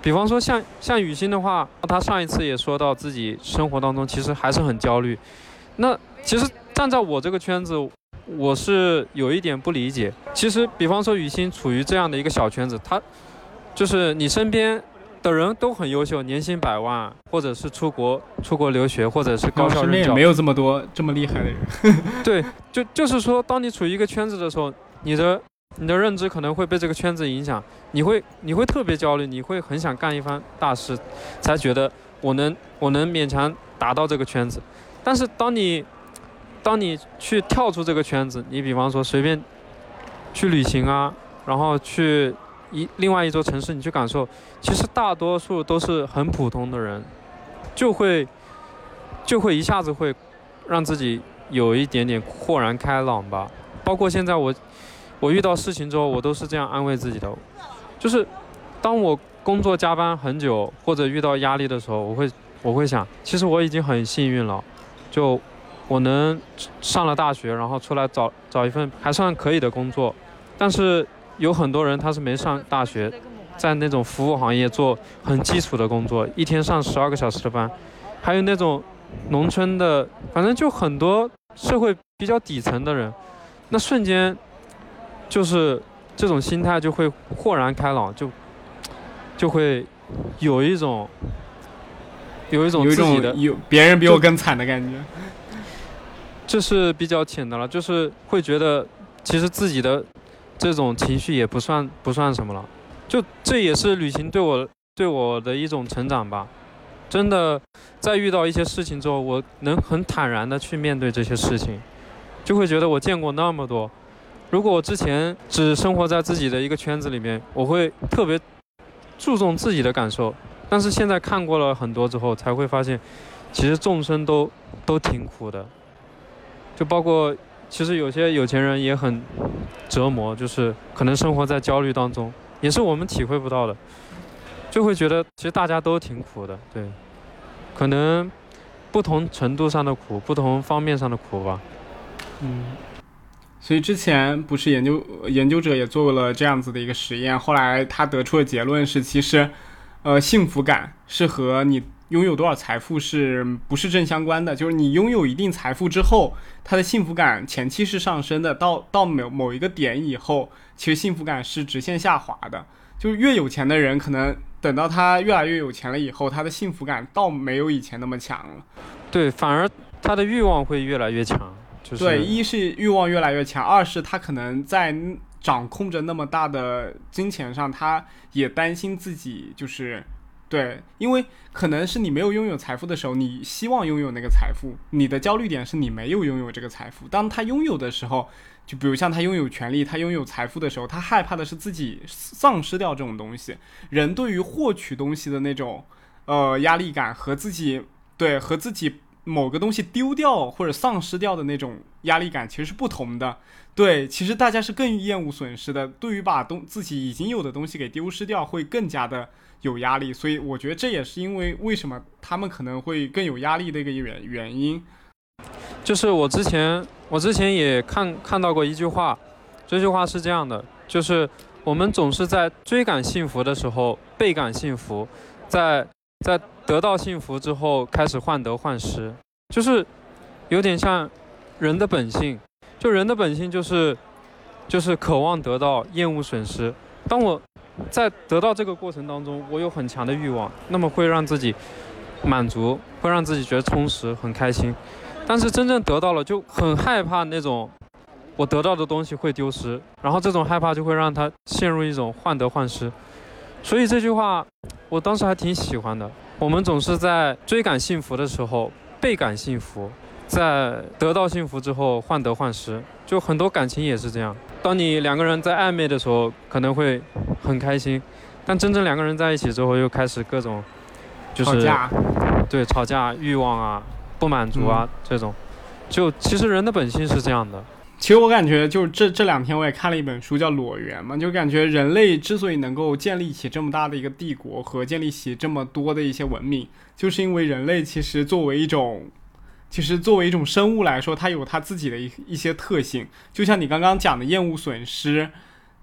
比方说像像雨欣的话，她上一次也说到自己生活当中其实还是很焦虑。那其实站在我这个圈子，我是有一点不理解。其实，比方说雨欣处于这样的一个小圈子，她就是你身边的人都很优秀，年薪百万，或者是出国出国留学，或者是高我校任教身边也没。有这么多这么厉害的人。对，就就是说，当你处于一个圈子的时候，你的你的认知可能会被这个圈子影响，你会你会特别焦虑，你会很想干一番大事，才觉得我能我能勉强达到这个圈子。但是当你当你去跳出这个圈子，你比方说随便去旅行啊，然后去一另外一座城市，你去感受，其实大多数都是很普通的人，就会就会一下子会让自己有一点点豁然开朗吧。包括现在我我遇到事情之后，我都是这样安慰自己的，就是当我工作加班很久或者遇到压力的时候，我会我会想，其实我已经很幸运了，就我能上了大学，然后出来找找一份还算可以的工作，但是有很多人他是没上大学，在那种服务行业做很基础的工作，一天上十二个小时的班，还有那种农村的，反正就很多社会比较底层的人，那瞬间就是这种心态就会豁然开朗，就就会有一种有一种自己的种有别人比我更惨的感觉。这是比较浅的了，就是会觉得其实自己的这种情绪也不算不算什么了，就这也是旅行对我对我的一种成长吧。真的，在遇到一些事情之后，我能很坦然的去面对这些事情，就会觉得我见过那么多。如果我之前只生活在自己的一个圈子里面，我会特别注重自己的感受，但是现在看过了很多之后，才会发现，其实众生都都挺苦的。就包括其实有些有钱人也很折磨，就是可能生活在焦虑当中，也是我们体会不到的，就会觉得其实大家都挺苦的，对，可能不同程度上的苦，不同方面上的苦吧。嗯，所以之前不是研究研究者也做了这样子的一个实验，后来他得出的结论是，其实，呃，幸福感是和你拥有多少财富是不是正相关的？就是你拥有一定财富之后，他的幸福感前期是上升的，到到某某一个点以后，其实幸福感是直线下滑的。就是越有钱的人，可能等到他越来越有钱了以后，他的幸福感倒没有以前那么强了。对，反而他的欲望会越来越强，对，一是欲望越来越强，二是他可能在掌控着那么大的金钱上，他也担心自己就是对，因为可能是你没有拥有财富的时候，你希望拥有那个财富，你的焦虑点是你没有拥有这个财富。当他拥有的时候，就比如像他拥有权利，他拥有财富的时候，他害怕的是自己丧失掉这种东西。人对于获取东西的那种呃压力感和自己对和自己某个东西丢掉或者丧失掉的那种压力感其实是不同的。对，其实大家是更厌恶损失的。对于把东自己已经有的东西给丢失掉，会更加的有压力。所以我觉得这也是因为为什么他们可能会更有压力的一个原原因。就是我之前我之前也看看到过一句话，这句话是这样的，就是我们总是在追赶幸福的时候倍感幸福，在在得到幸福之后开始患得患失，就是有点像人的本性，就人的本性就是就是渴望得到，厌恶损失。当我在得到这个过程当中，我有很强的欲望，那么会让自己满足，会让自己觉得充实、很开心。但是真正得到了，就很害怕那种我得到的东西会丢失，然后这种害怕就会让他陷入一种患得患失。所以这句话，我当时还挺喜欢的。我们总是在追赶幸福的时候倍感幸福，在得到幸福之后患得患失，就很多感情也是这样。当你两个人在暧昧的时候，可能会很开心，但真正两个人在一起之后，又开始各种就是吵架，对吵架、欲望啊、不满足啊、这种。就其实人的本性是这样的，其实我感觉，就这这两天我也看了一本书，叫《裸猿》嘛，就感觉人类之所以能够建立起这么大的一个帝国和建立起这么多的一些文明，就是因为人类其实作为一种，其实作为一种生物来说，它有它自己的一一些特性，就像你刚刚讲的厌恶损失，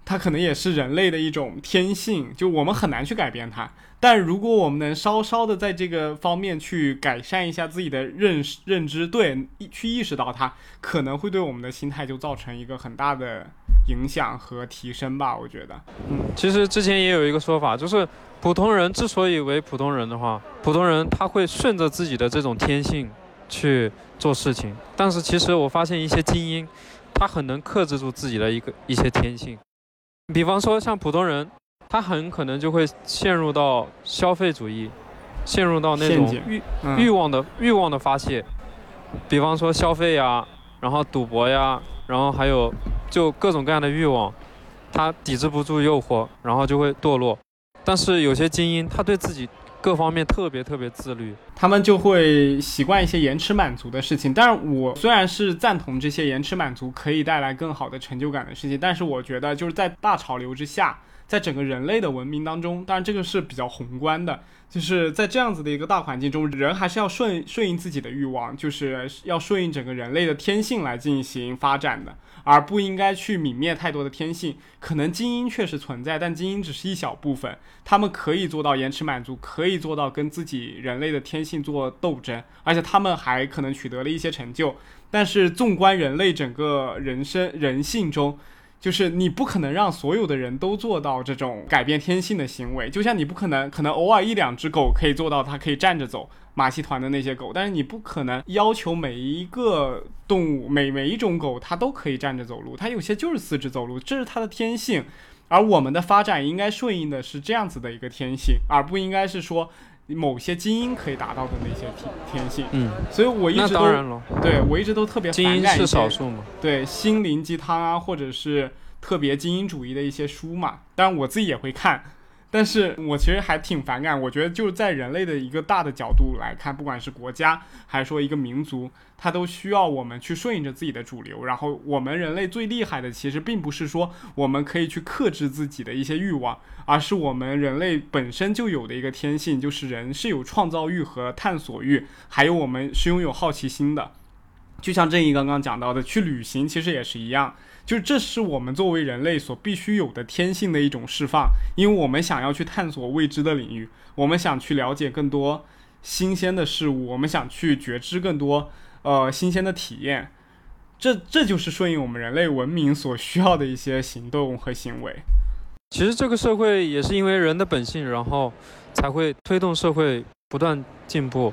它可能也是人类的一种天性，就我们很难去改变它。但如果我们能稍稍的在这个方面去改善一下自己的认识认知，对，去意识到它，可能会对我们的心态就造成一个很大的影响和提升吧。我觉得，嗯其实之前也有一个说法，就是普通人之所以为普通人的话，普通人他会顺着自己的这种天性去做事情，但是其实我发现一些精英，他很能克制住自己的一个一些天性，比方说像普通人，他很可能就会陷入到消费主义，陷入到那种欲嗯、欲望的欲望的发泄，比方说消费呀，然后赌博呀，然后还有就各种各样的欲望，他抵制不住诱惑，然后就会堕落。但是有些精英，他对自己各方面特别特别自律，他们就会习惯一些延迟满足的事情。但是我虽然是赞同这些延迟满足可以带来更好的成就感的事情，但是我觉得就是在大潮流之下，在整个人类的文明当中，当然这个是比较宏观的，就是在这样子的一个大环境中，人还是要顺顺应自己的欲望，就是要顺应整个人类的天性来进行发展的，而不应该去泯灭太多的天性。可能精英确实存在，但精英只是一小部分，他们可以做到延迟满足，可以做到跟自己人类的天性做斗争，而且他们还可能取得了一些成就。但是纵观人类整个人生人性中，就是你不可能让所有的人都做到这种改变天性的行为，就像你不可能，可能偶尔一两只狗可以做到它可以站着走，马戏团的那些狗，但是你不可能要求每一个动物，每每一种狗它都可以站着走路，它有些就是四肢走路，这是它的天性。而我们的发展应该顺应的是这样子的一个天性，而不应该是说某些精英可以达到的那些天天性。嗯，所以我一直都当然了，对我一直都特别精英是反感一些少数嘛。对心灵鸡汤啊，或者是特别精英主义的一些书嘛。当然我自己也会看，但是我其实还挺反感。我觉得就是在人类的一个大的角度来看，不管是国家还是说一个民族，它都需要我们去顺应着自己的主流。然后我们人类最厉害的，其实并不是说我们可以去克制自己的一些欲望，而是我们人类本身就有的一个天性，就是人是有创造欲和探索欲，还有我们是拥有好奇心的。就像正义刚刚讲到的，去旅行其实也是一样，就这是我们作为人类所必须有的天性的一种释放，因为我们想要去探索未知的领域，我们想去了解更多新鲜的事物，我们想去觉知更多呃新鲜的体验，这这就是顺应我们人类文明所需要的一些行动和行为。其实这个社会也是因为人的本性，然后才会推动社会不断进步，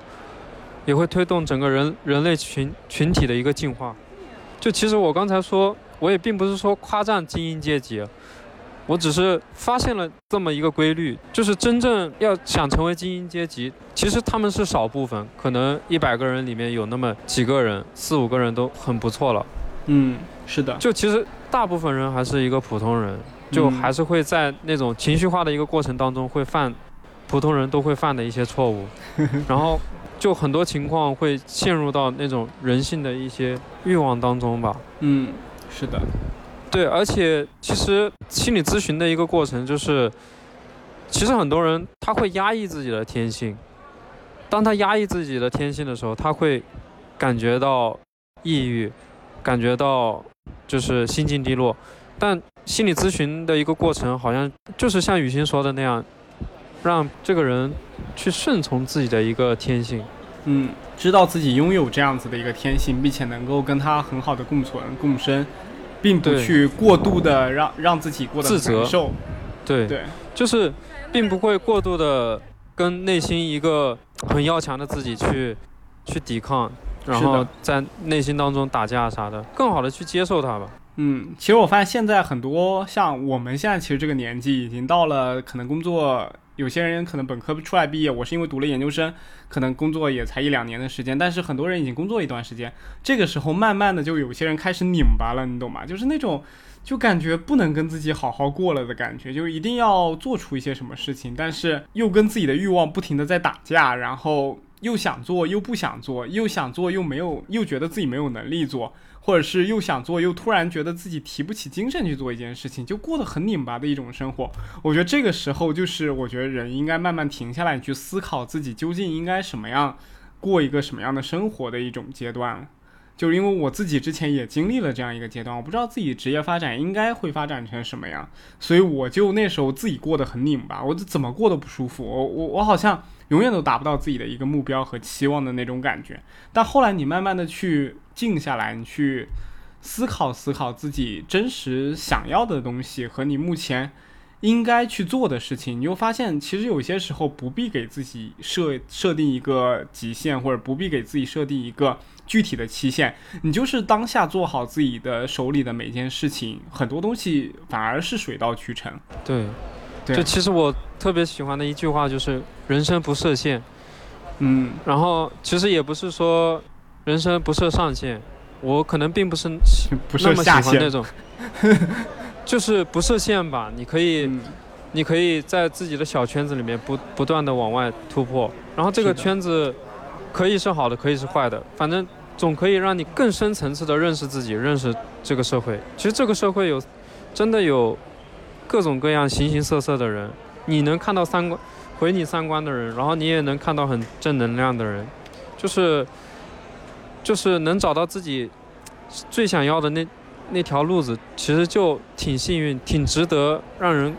也会推动整个人人类群群体的一个进化。就其实我刚才说，我也并不是说夸赞精英阶级，我只是发现了这么一个规律，就是真正要想成为精英阶级，其实他们是少部分，可能一百个人里面有那么几个人，四五个人都很不错了。嗯，是的，就其实大部分人还是一个普通人，就嗯还是会在那种情绪化的一个过程当中会犯普通人都会犯的一些错误，然后就很多情况会陷入到那种人性的一些欲望当中吧。嗯，是的，对，而且其实心理咨询的一个过程就是，其实很多人他会压抑自己的天性，当他压抑自己的天性的时候，他会感觉到抑郁，感觉到就是心境低落。但心理咨询的一个过程，好像就是像雨欣说的那样，让这个人去顺从自己的一个天性。嗯，知道自己拥有这样子的一个天性，并且能够跟他很好的共存共生，并不去过度的让让自己过得很自责难受。对，对，就是并不会过度的跟内心一个很要强的自己去去抵抗，然后在内心当中打架啥的，更好的去接受它吧。嗯，其实我发现现在很多像我们现在其实这个年纪，已经到了可能工作有些人可能本科出来毕业，我是因为读了研究生，可能工作也才一两年的时间，但是很多人已经工作一段时间，这个时候慢慢的就有些人开始拧巴了，你懂吗？就是那种。就感觉不能跟自己好好过了的感觉，就一定要做出一些什么事情，但是又跟自己的欲望不停的在打架，然后又想做又不想做，又想做又没有，又觉得自己没有能力做，或者是又想做又突然觉得自己提不起精神去做一件事情，就过得很拧巴的一种生活。我觉得这个时候就是我觉得人应该慢慢停下来去思考自己究竟应该什么样过一个什么样的生活的一种阶段。就是因为我自己之前也经历了这样一个阶段，我不知道自己职业发展应该会发展成什么样，所以我就那时候自己过得很拧巴，我怎么过都不舒服，我我我好像永远都达不到自己的一个目标和期望的那种感觉。但后来你慢慢的去静下来，你去思考思考自己真实想要的东西和你目前应该去做的事情，你就发现其实有些时候不必给自己设设定一个极限，或者不必给自己设定一个。具体的期限，你就是当下做好自己的手里的每件事情，很多东西反而是水到渠成。对，就其实我特别喜欢的一句话就是“人生不设限”。嗯，然后其实也不是说人生不设上限，我可能并不是 那么喜欢那种，就是不设限吧。你可以，你可以在自己的小圈子里面不不断的往外突破，然后这个圈子。可以是好的，可以是坏的，反正总可以让你更深层次的认识自己，认识这个社会。其实这个社会有，真的有各种各样、形形色色的人。你能看到三观毁你三观的人，然后你也能看到很正能量的人，就是就是能找到自己最想要的那那条路子，其实就挺幸运，挺值得让人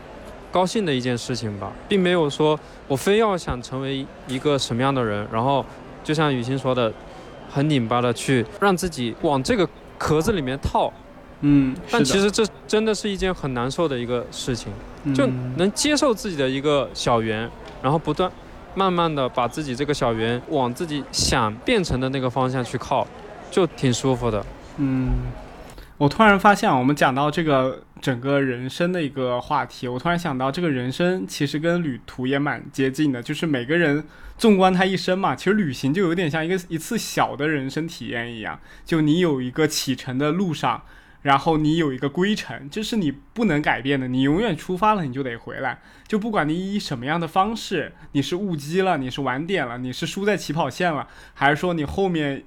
高兴的一件事情吧，并没有说我非要想成为一个什么样的人，然后。就像雨欣说的，很拧巴的去让自己往这个壳子里面套，嗯，但其实这真的是一件很难受的一个事情，就能接受自己的一个小圆，然后不断慢慢的把自己这个小圆往自己想变成的那个方向去靠，就挺舒服的，嗯。我突然发现，我们讲到这个整个人生的一个话题，我突然想到，这个人生其实跟旅途也蛮接近的。就是每个人纵观他一生嘛，其实旅行就有点像一个一次小的人生体验一样。就你有一个启程的路上，然后你有一个归程，这是你不能改变的。你永远出发了，你就得回来。就不管你以什么样的方式，你是误机了，你是晚点了，你是输在起跑线了，还是说你后面。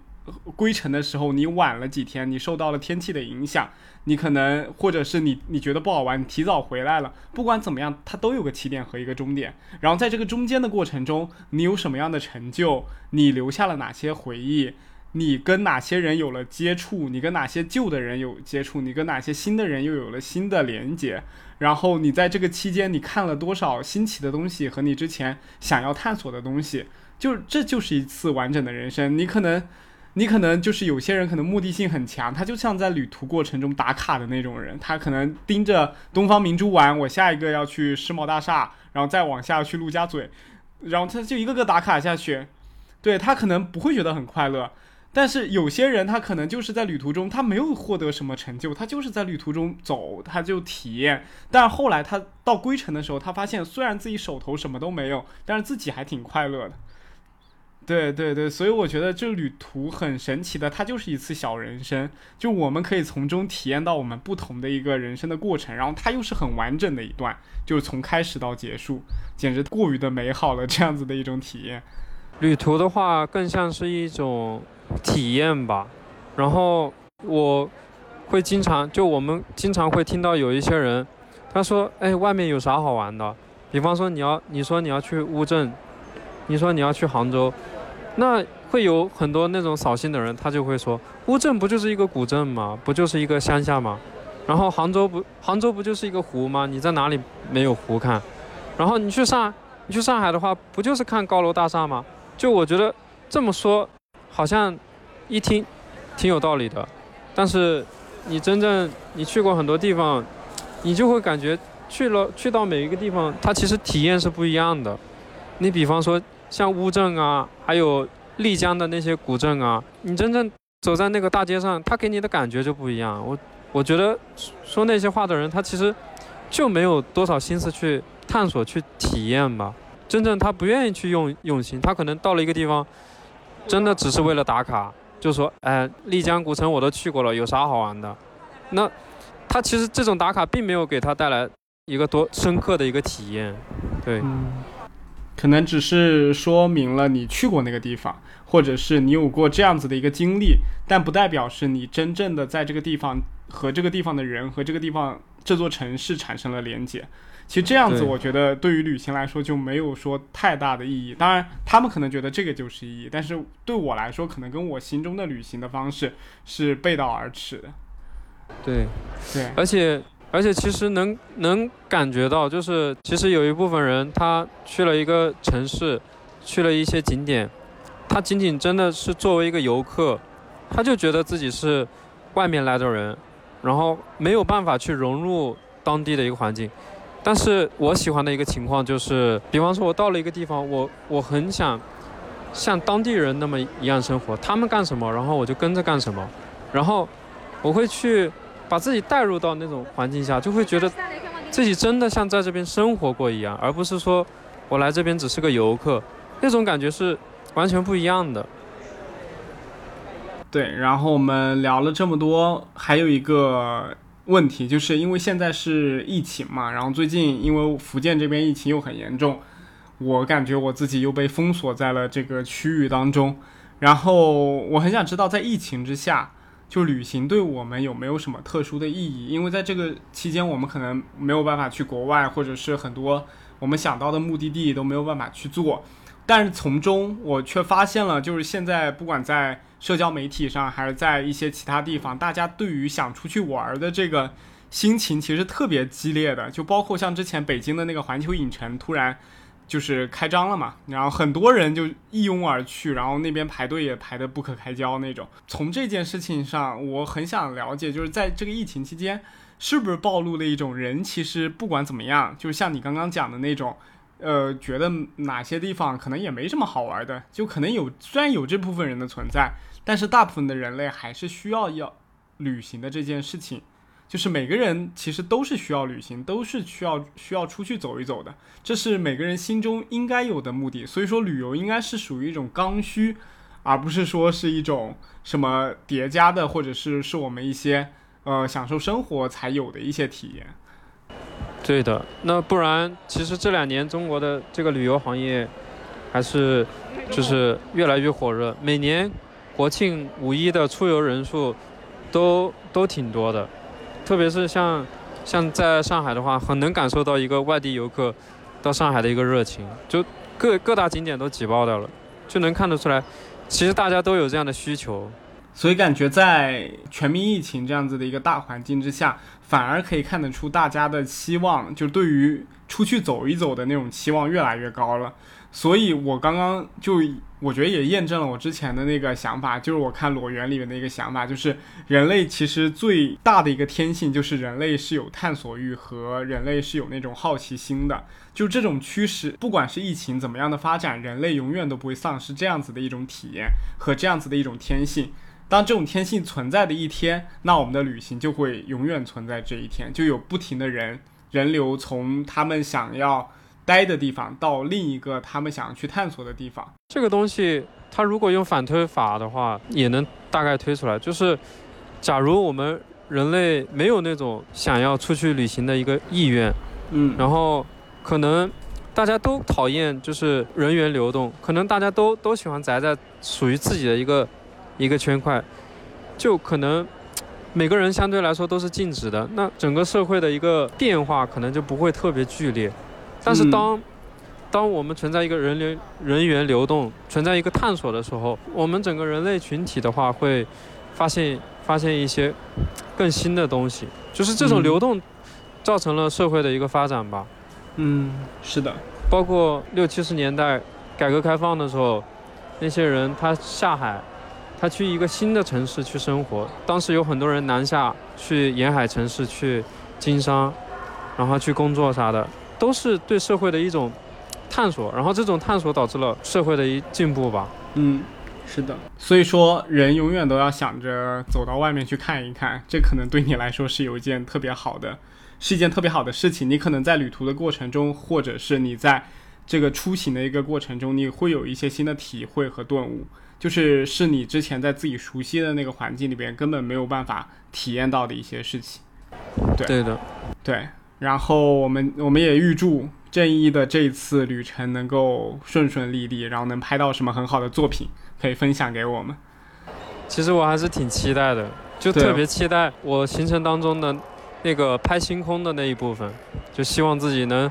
归程的时候，你晚了几天，你受到了天气的影响，你可能或者是你你觉得不好玩，你提早回来了。不管怎么样，它都有个起点和一个终点。然后在这个中间的过程中，你有什么样的成就？你留下了哪些回忆？你跟哪些人有了接触？你跟哪些旧的人有接触？你跟哪些新的人又有了新的连接？然后你在这个期间，你看了多少新奇的东西和你之前想要探索的东西？就这就是一次完整的人生。你可能。你可能就是有些人可能目的性很强，他就像在旅途过程中打卡的那种人，他可能盯着东方明珠玩，我下一个要去世贸大厦，然后再往下去陆家嘴，然后他就一个个打卡下去，对他可能不会觉得很快乐，但是有些人他可能就是在旅途中他没有获得什么成就，他就是在旅途中走，他就体验，但是后来他到归程的时候，他发现虽然自己手头什么都没有，但是自己还挺快乐的。对对对，所以我觉得这旅途很神奇的，它就是一次小人生，就我们可以从中体验到我们不同的一个人生的过程，然后它又是很完整的一段，就是从开始到结束，简直过于的美好了，这样子的一种体验。旅途的话更像是一种体验吧，然后我会经常就我们经常会听到有一些人，他说，哎，外面有啥好玩的？比方说你要你说你要去乌镇，你说你要去杭州。那会有很多那种扫兴的人，他就会说：乌镇不就是一个古镇吗？不就是一个乡下吗？然后杭州不，杭州不就是一个湖吗？你在哪里没有湖看？然后你去上，你去上海的话，不就是看高楼大厦吗？就我觉得这么说，好像一听挺有道理的。但是你真正你去过很多地方，你就会感觉去了去到每一个地方，它其实体验是不一样的。你比方说。像乌镇啊，还有丽江的那些古镇啊，你真正走在那个大街上，他给你的感觉就不一样。我我觉得说那些话的人，他其实就没有多少心思去探索、去体验吧。真正他不愿意去用用心，他可能到了一个地方，真的只是为了打卡，就说，哎，丽江古城我都去过了，有啥好玩的？那他其实这种打卡并没有给他带来一个多深刻的一个体验，对。可能只是说明了你去过那个地方，或者是你有过这样子的一个经历，但不代表是你真正的在这个地方和这个地方的人和这个地方这座城市产生了连接。其实这样子，我觉得对于旅行来说就没有说太大的意义。当然，他们可能觉得这个就是意义，但是对我来说，可能跟我心中的旅行的方式是背道而驰的。对，对，而且而且其实能能感觉到，就是其实有一部分人他去了一个城市，去了一些景点，他仅仅真的是作为一个游客，他就觉得自己是外面来的人，然后没有办法去融入当地的一个环境。但是我喜欢的一个情况就是，比方说我到了一个地方，我我很想像当地人那么一样生活，他们干什么，然后我就跟着干什么，然后我会去把自己带入到那种环境下，就会觉得自己真的像在这边生活过一样，而不是说我来这边只是个游客，那种感觉是完全不一样的。对，然后我们聊了这么多，还有一个问题，就是因为现在是疫情嘛，然后最近因为福建这边疫情又很严重，我感觉我自己又被封锁在了这个区域当中，然后我很想知道，在疫情之下，就旅行对我们有没有什么特殊的意义？因为在这个期间，我们可能没有办法去国外，或者是很多我们想到的目的地都没有办法去做。但是从中我却发现了，就是现在不管在社交媒体上，还是在一些其他地方，大家对于想出去玩的这个心情其实特别激烈的。就包括像之前北京的那个环球影城突然就是开张了嘛，然后很多人就一拥而去，然后那边排队也排得不可开交那种。从这件事情上，我很想了解，就是在这个疫情期间，是不是暴露了一种人其实不管怎么样，就是像你刚刚讲的那种。呃，觉得哪些地方可能也没什么好玩的，就可能有，虽然有这部分人的存在，但是大部分的人类还是需要要旅行的这件事情。就是每个人其实都是需要旅行，都是需要需要出去走一走的，这是每个人心中应该有的目的。所以说，旅游应该是属于一种刚需，而不是说是一种什么叠加的，或者是是我们一些呃享受生活才有的一些体验。对的，那不然其实这两年中国的这个旅游行业还是就是越来越火热，每年国庆、五一的出游人数都都挺多的，特别是像像在上海的话，很能感受到一个外地游客到上海的一个热情，就各各大景点都挤爆掉了，就能看得出来，其实大家都有这样的需求。所以感觉在全民疫情这样子的一个大环境之下，反而可以看得出大家的期望，就对于出去走一走的那种期望越来越高了。所以我刚刚就我觉得也验证了我之前的那个想法，就是我看裸园里面的一个想法，就是人类其实最大的一个天性就是人类是有探索欲和人类是有那种好奇心的。就这种趋势，不管是疫情怎么样的发展，人类永远都不会丧失这样子的一种体验和这样子的一种天性。当这种天性存在的一天，那我们的旅行就会永远存在这一天，就有不停的人人流从他们想要待的地方到另一个他们想要去探索的地方。这个东西，它如果用反推法的话，也能大概推出来。就是，假如我们人类没有那种想要出去旅行的一个意愿，嗯然后可能大家都讨厌就是人员流动，可能大家都都喜欢宅在属于自己的一个一个圈块，就可能每个人相对来说都是静止的，那整个社会的一个变化可能就不会特别剧烈。但是嗯当、当我们存在一个人流人员流动，存在一个探索的时候，我们整个人类群体的话会发现发现一些更新的东西，就是这种嗯流动造成了社会的一个发展吧。嗯，是的，包括六七十年代改革开放的时候，那些人他下海，他去一个新的城市去生活。当时有很多人南下去沿海城市去经商，然后去工作啥的，都是对社会的一种探索。然后这种探索导致了社会的一进步吧。嗯，是的。所以说，人永远都要想着走到外面去看一看，这可能对你来说是有一件特别好的是一件特别好的事情。你可能在旅途的过程中，或者是你在这个出行的一个过程中，你会有一些新的体会和顿悟，就是是你之前在自己熟悉的那个环境里边根本没有办法体验到的一些事情。对对的，对。然后我们我们也预祝正义的这一次旅程能够顺顺利利，然后能拍到什么很好的作品可以分享给我们。其实我还是挺期待的，就特别期待我行程当中的那个拍星空的那一部分，就希望自己能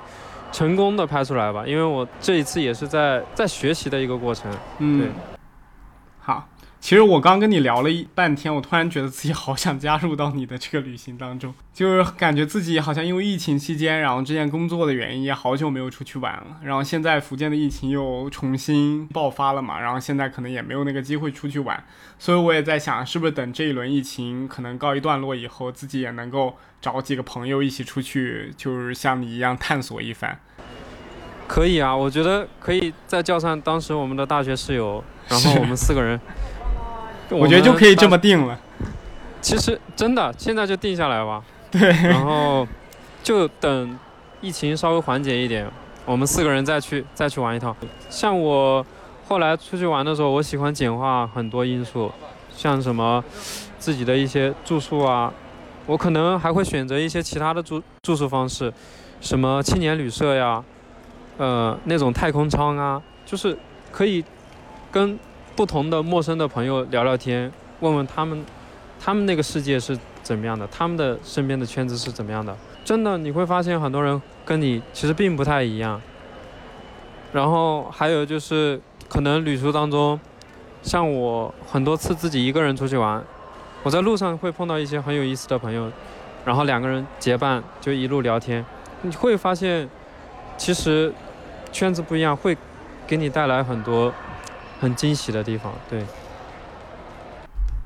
成功的拍出来吧。因为我这一次也是在在学习的一个过程。嗯。其实我刚跟你聊了一半天，我突然觉得自己好想加入到你的这个旅行当中，就是感觉自己好像因为疫情期间，然后之前工作的原因，也好久没有出去玩了。然后现在福建的疫情又重新爆发了嘛，然后现在可能也没有那个机会出去玩，所以我也在想，是不是等这一轮疫情可能告一段落以后，自己也能够找几个朋友一起出去，就是像你一样探索一番。可以啊，我觉得可以再叫上当时我们的大学室友，然后我们四个人。我觉得就可以这么。定了。其实真的，现在就定下来吧。对，然后就等疫情稍微缓解一点，我们四个人再去再去玩一趟。像我后来出去玩的时候，我喜欢简化很多因素，像什么自己的一些住宿啊，我可能还会选择一些其他的住住宿方式，什么青年旅社呀，呃那种太空舱啊，就是可以跟不同的陌生的朋友聊聊天，问问他们他们那个世界是怎么样的，他们的身边的圈子是怎么样的。真的你会发现很多人跟你其实并不太一样。然后还有就是可能旅途当中，像我很多次自己一个人出去玩，我在路上会碰到一些很有意思的朋友，然后两个人结伴就一路聊天，你会发现其实圈子不一样，会给你带来很多很惊喜的地方。对，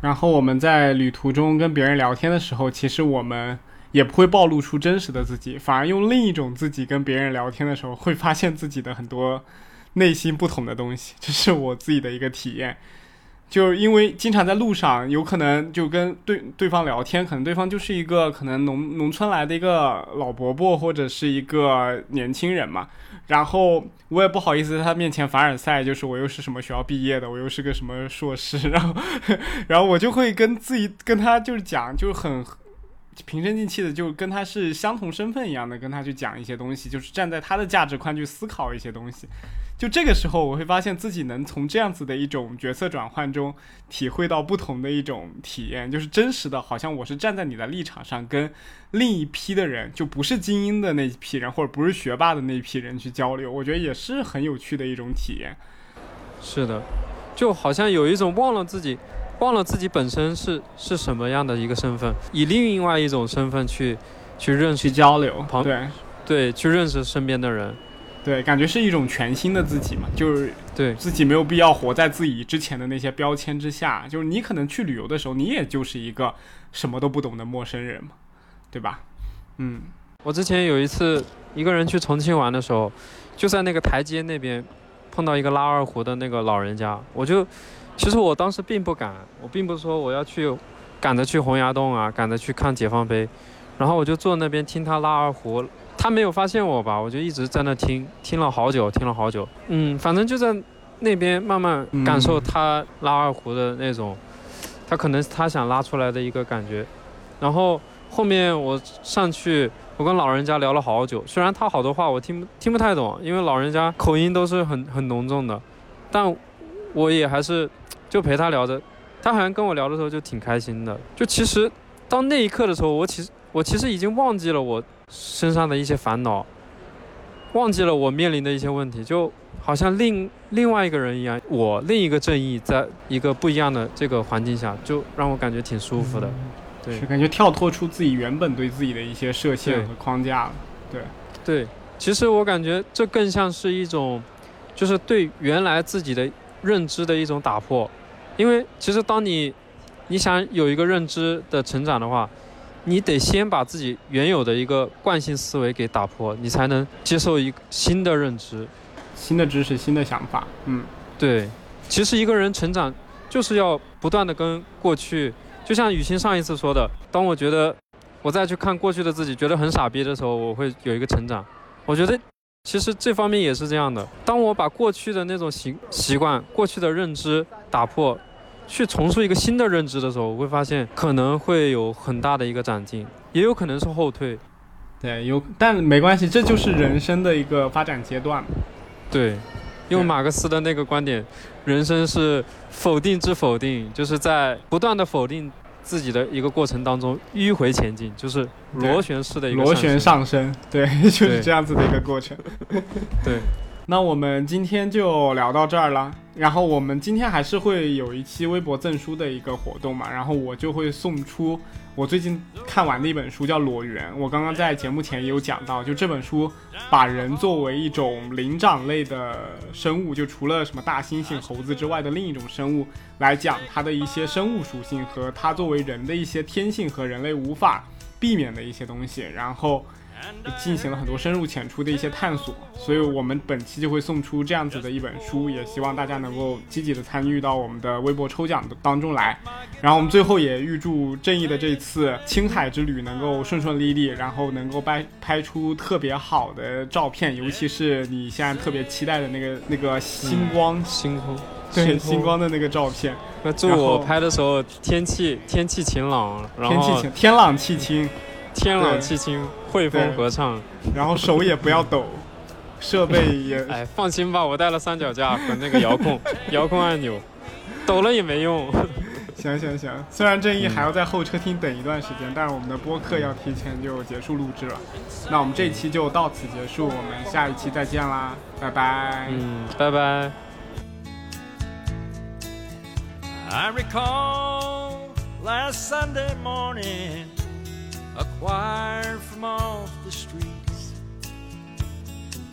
然后我们在旅途中跟别人聊天的时候，其实我们也不会暴露出真实的自己，反而用另一种自己跟别人聊天的时候，会发现自己的很多内心不同的东西，这是我自己的一个体验。就因为经常在路上，有可能就跟对对方聊天，可能对方就是一个可能农农村来的一个老伯伯或者是一个年轻人嘛，然后我也不好意思在他面前凡尔赛，就是我又是什么学校毕业的，我又是个什么硕士，然后 然后我就会跟自己跟他就是讲，就是很平心静气的，就跟他是相同身份一样的，跟他去讲一些东西，就是站在他的价值观去思考一些东西。就这个时候，我会发现自己能从这样子的一种角色转换中，体会到不同的一种体验，就是真实的，好像我是站在你的立场上，跟另一批的人，就不是精英的那一批人，或者不是学霸的那一批人去交流，我觉得也是很有趣的一种体验。是的，就好像有一种忘了自己，忘了自己本身是是什么样的一个身份，以另外一种身份去去认识去交流，旁对对，去认识身边的人。对，感觉是一种全新的自己嘛，就是对，自己没有必要活在自己之前的那些标签之下。就是你可能去旅游的时候，你也就是一个什么都不懂的陌生人嘛，对吧？嗯，我之前有一次一个人去重庆玩的时候，就在那个台阶那边碰到一个拉二胡的那个老人家，我就其实我当时并不敢，我并不是说我要去赶着去洪崖洞啊，赶着去看解放碑，然后我就坐那边听他拉二胡。他没有发现我吧，我就一直在那听，听了好久，听了好久。嗯，反正就在那边慢慢感受他拉二胡的那种，他可能他想拉出来的一个感觉。然后后面我上去，我跟老人家聊了好久，虽然他好多话我听不听不太懂，因为老人家口音都是很很浓重的，但我也还是就陪他聊着。他好像跟我聊的时候就挺开心的。就其实到那一刻的时候，我其实我其实已经忘记了我身上的一些烦恼，忘记了我面临的一些问题，就好像另另外一个人一样，我另一个正义，在一个不一样的这个环境下，就让我感觉挺舒服的。对是感觉跳脱出自己原本对自己的一些设限和框架了。对，其实我感觉这更像是一种，就是对原来自己的认知的一种打破。因为其实当你你想有一个认知的成长的话，你得先把自己原有的一个惯性思维给打破，你才能接受一个新的认知。新的知识、新的想法，嗯，对，其实一个人成长就是要不断的跟过去，就像雨欣上一次说的，当我觉得我再去看过去的自己，觉得很傻逼的时候，我会有一个成长。我觉得其实这方面也是这样的。当我把过去的那种习习惯、过去的认知打破，去重塑一个新的认知的时候，我会发现可能会有很大的一个长进，也有可能是后退。对，有，但没关系，这就是人生的一个发展阶段。对，用马克思的那个观点，人生是否定之否定，就是在不断的否定自己的一个过程当中迂回前进，就是螺旋式的一个螺旋上上升，对，就是这样子的一个过程。升。对，那我们今天就聊到这儿了。然后我们今天还是会有一期微博赠书的一个活动嘛，然后我就会送出我最近看完的一本书，叫《裸猿》。我刚刚在节目前也有讲到，就这本书把人作为一种灵长类的生物，就除了什么大猩猩、猴子之外的另一种生物来讲它的一些生物属性和它作为人的一些天性和人类无法避免的一些东西，然后。进行了很多深入浅出的一些探索，所以我们本期就会送出这样子的一本书，也希望大家能够积极的参与到我们的微博抽奖的当中来。然后我们最后也预祝正义的这次青海之旅能够顺顺利利，然后能够拍拍出特别好的照片，尤其是你现在特别期待的那个那个星光，星空，对星星光的那个照片，那祝我拍的时候天气天气晴朗，然后天气晴，天朗气清，天朗气清，汇对风合唱。然后手也不要抖，设备也 哎，放心吧，我带了三脚架和那个遥控 遥控按钮，抖了也没用。行行行，虽然正义还要在候车厅等一段时间，但是我们的播客要提前就结束录制了。那我们这一期就到此结束，我们下一期再见啦，拜拜。嗯，拜拜。I recall last Sunday morning, a choir from off the streets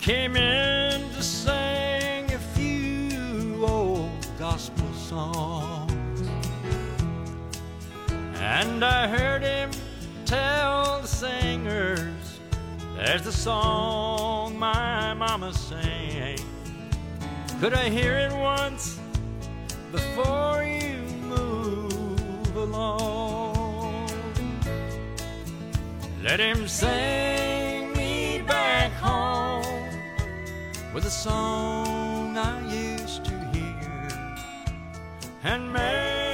came in to sing a few old gospel songs. And I heard him tell the singers, there's the song my mama sang. Could I hear it once? before you move along. Let him sing me back home with a song I used to hear. And make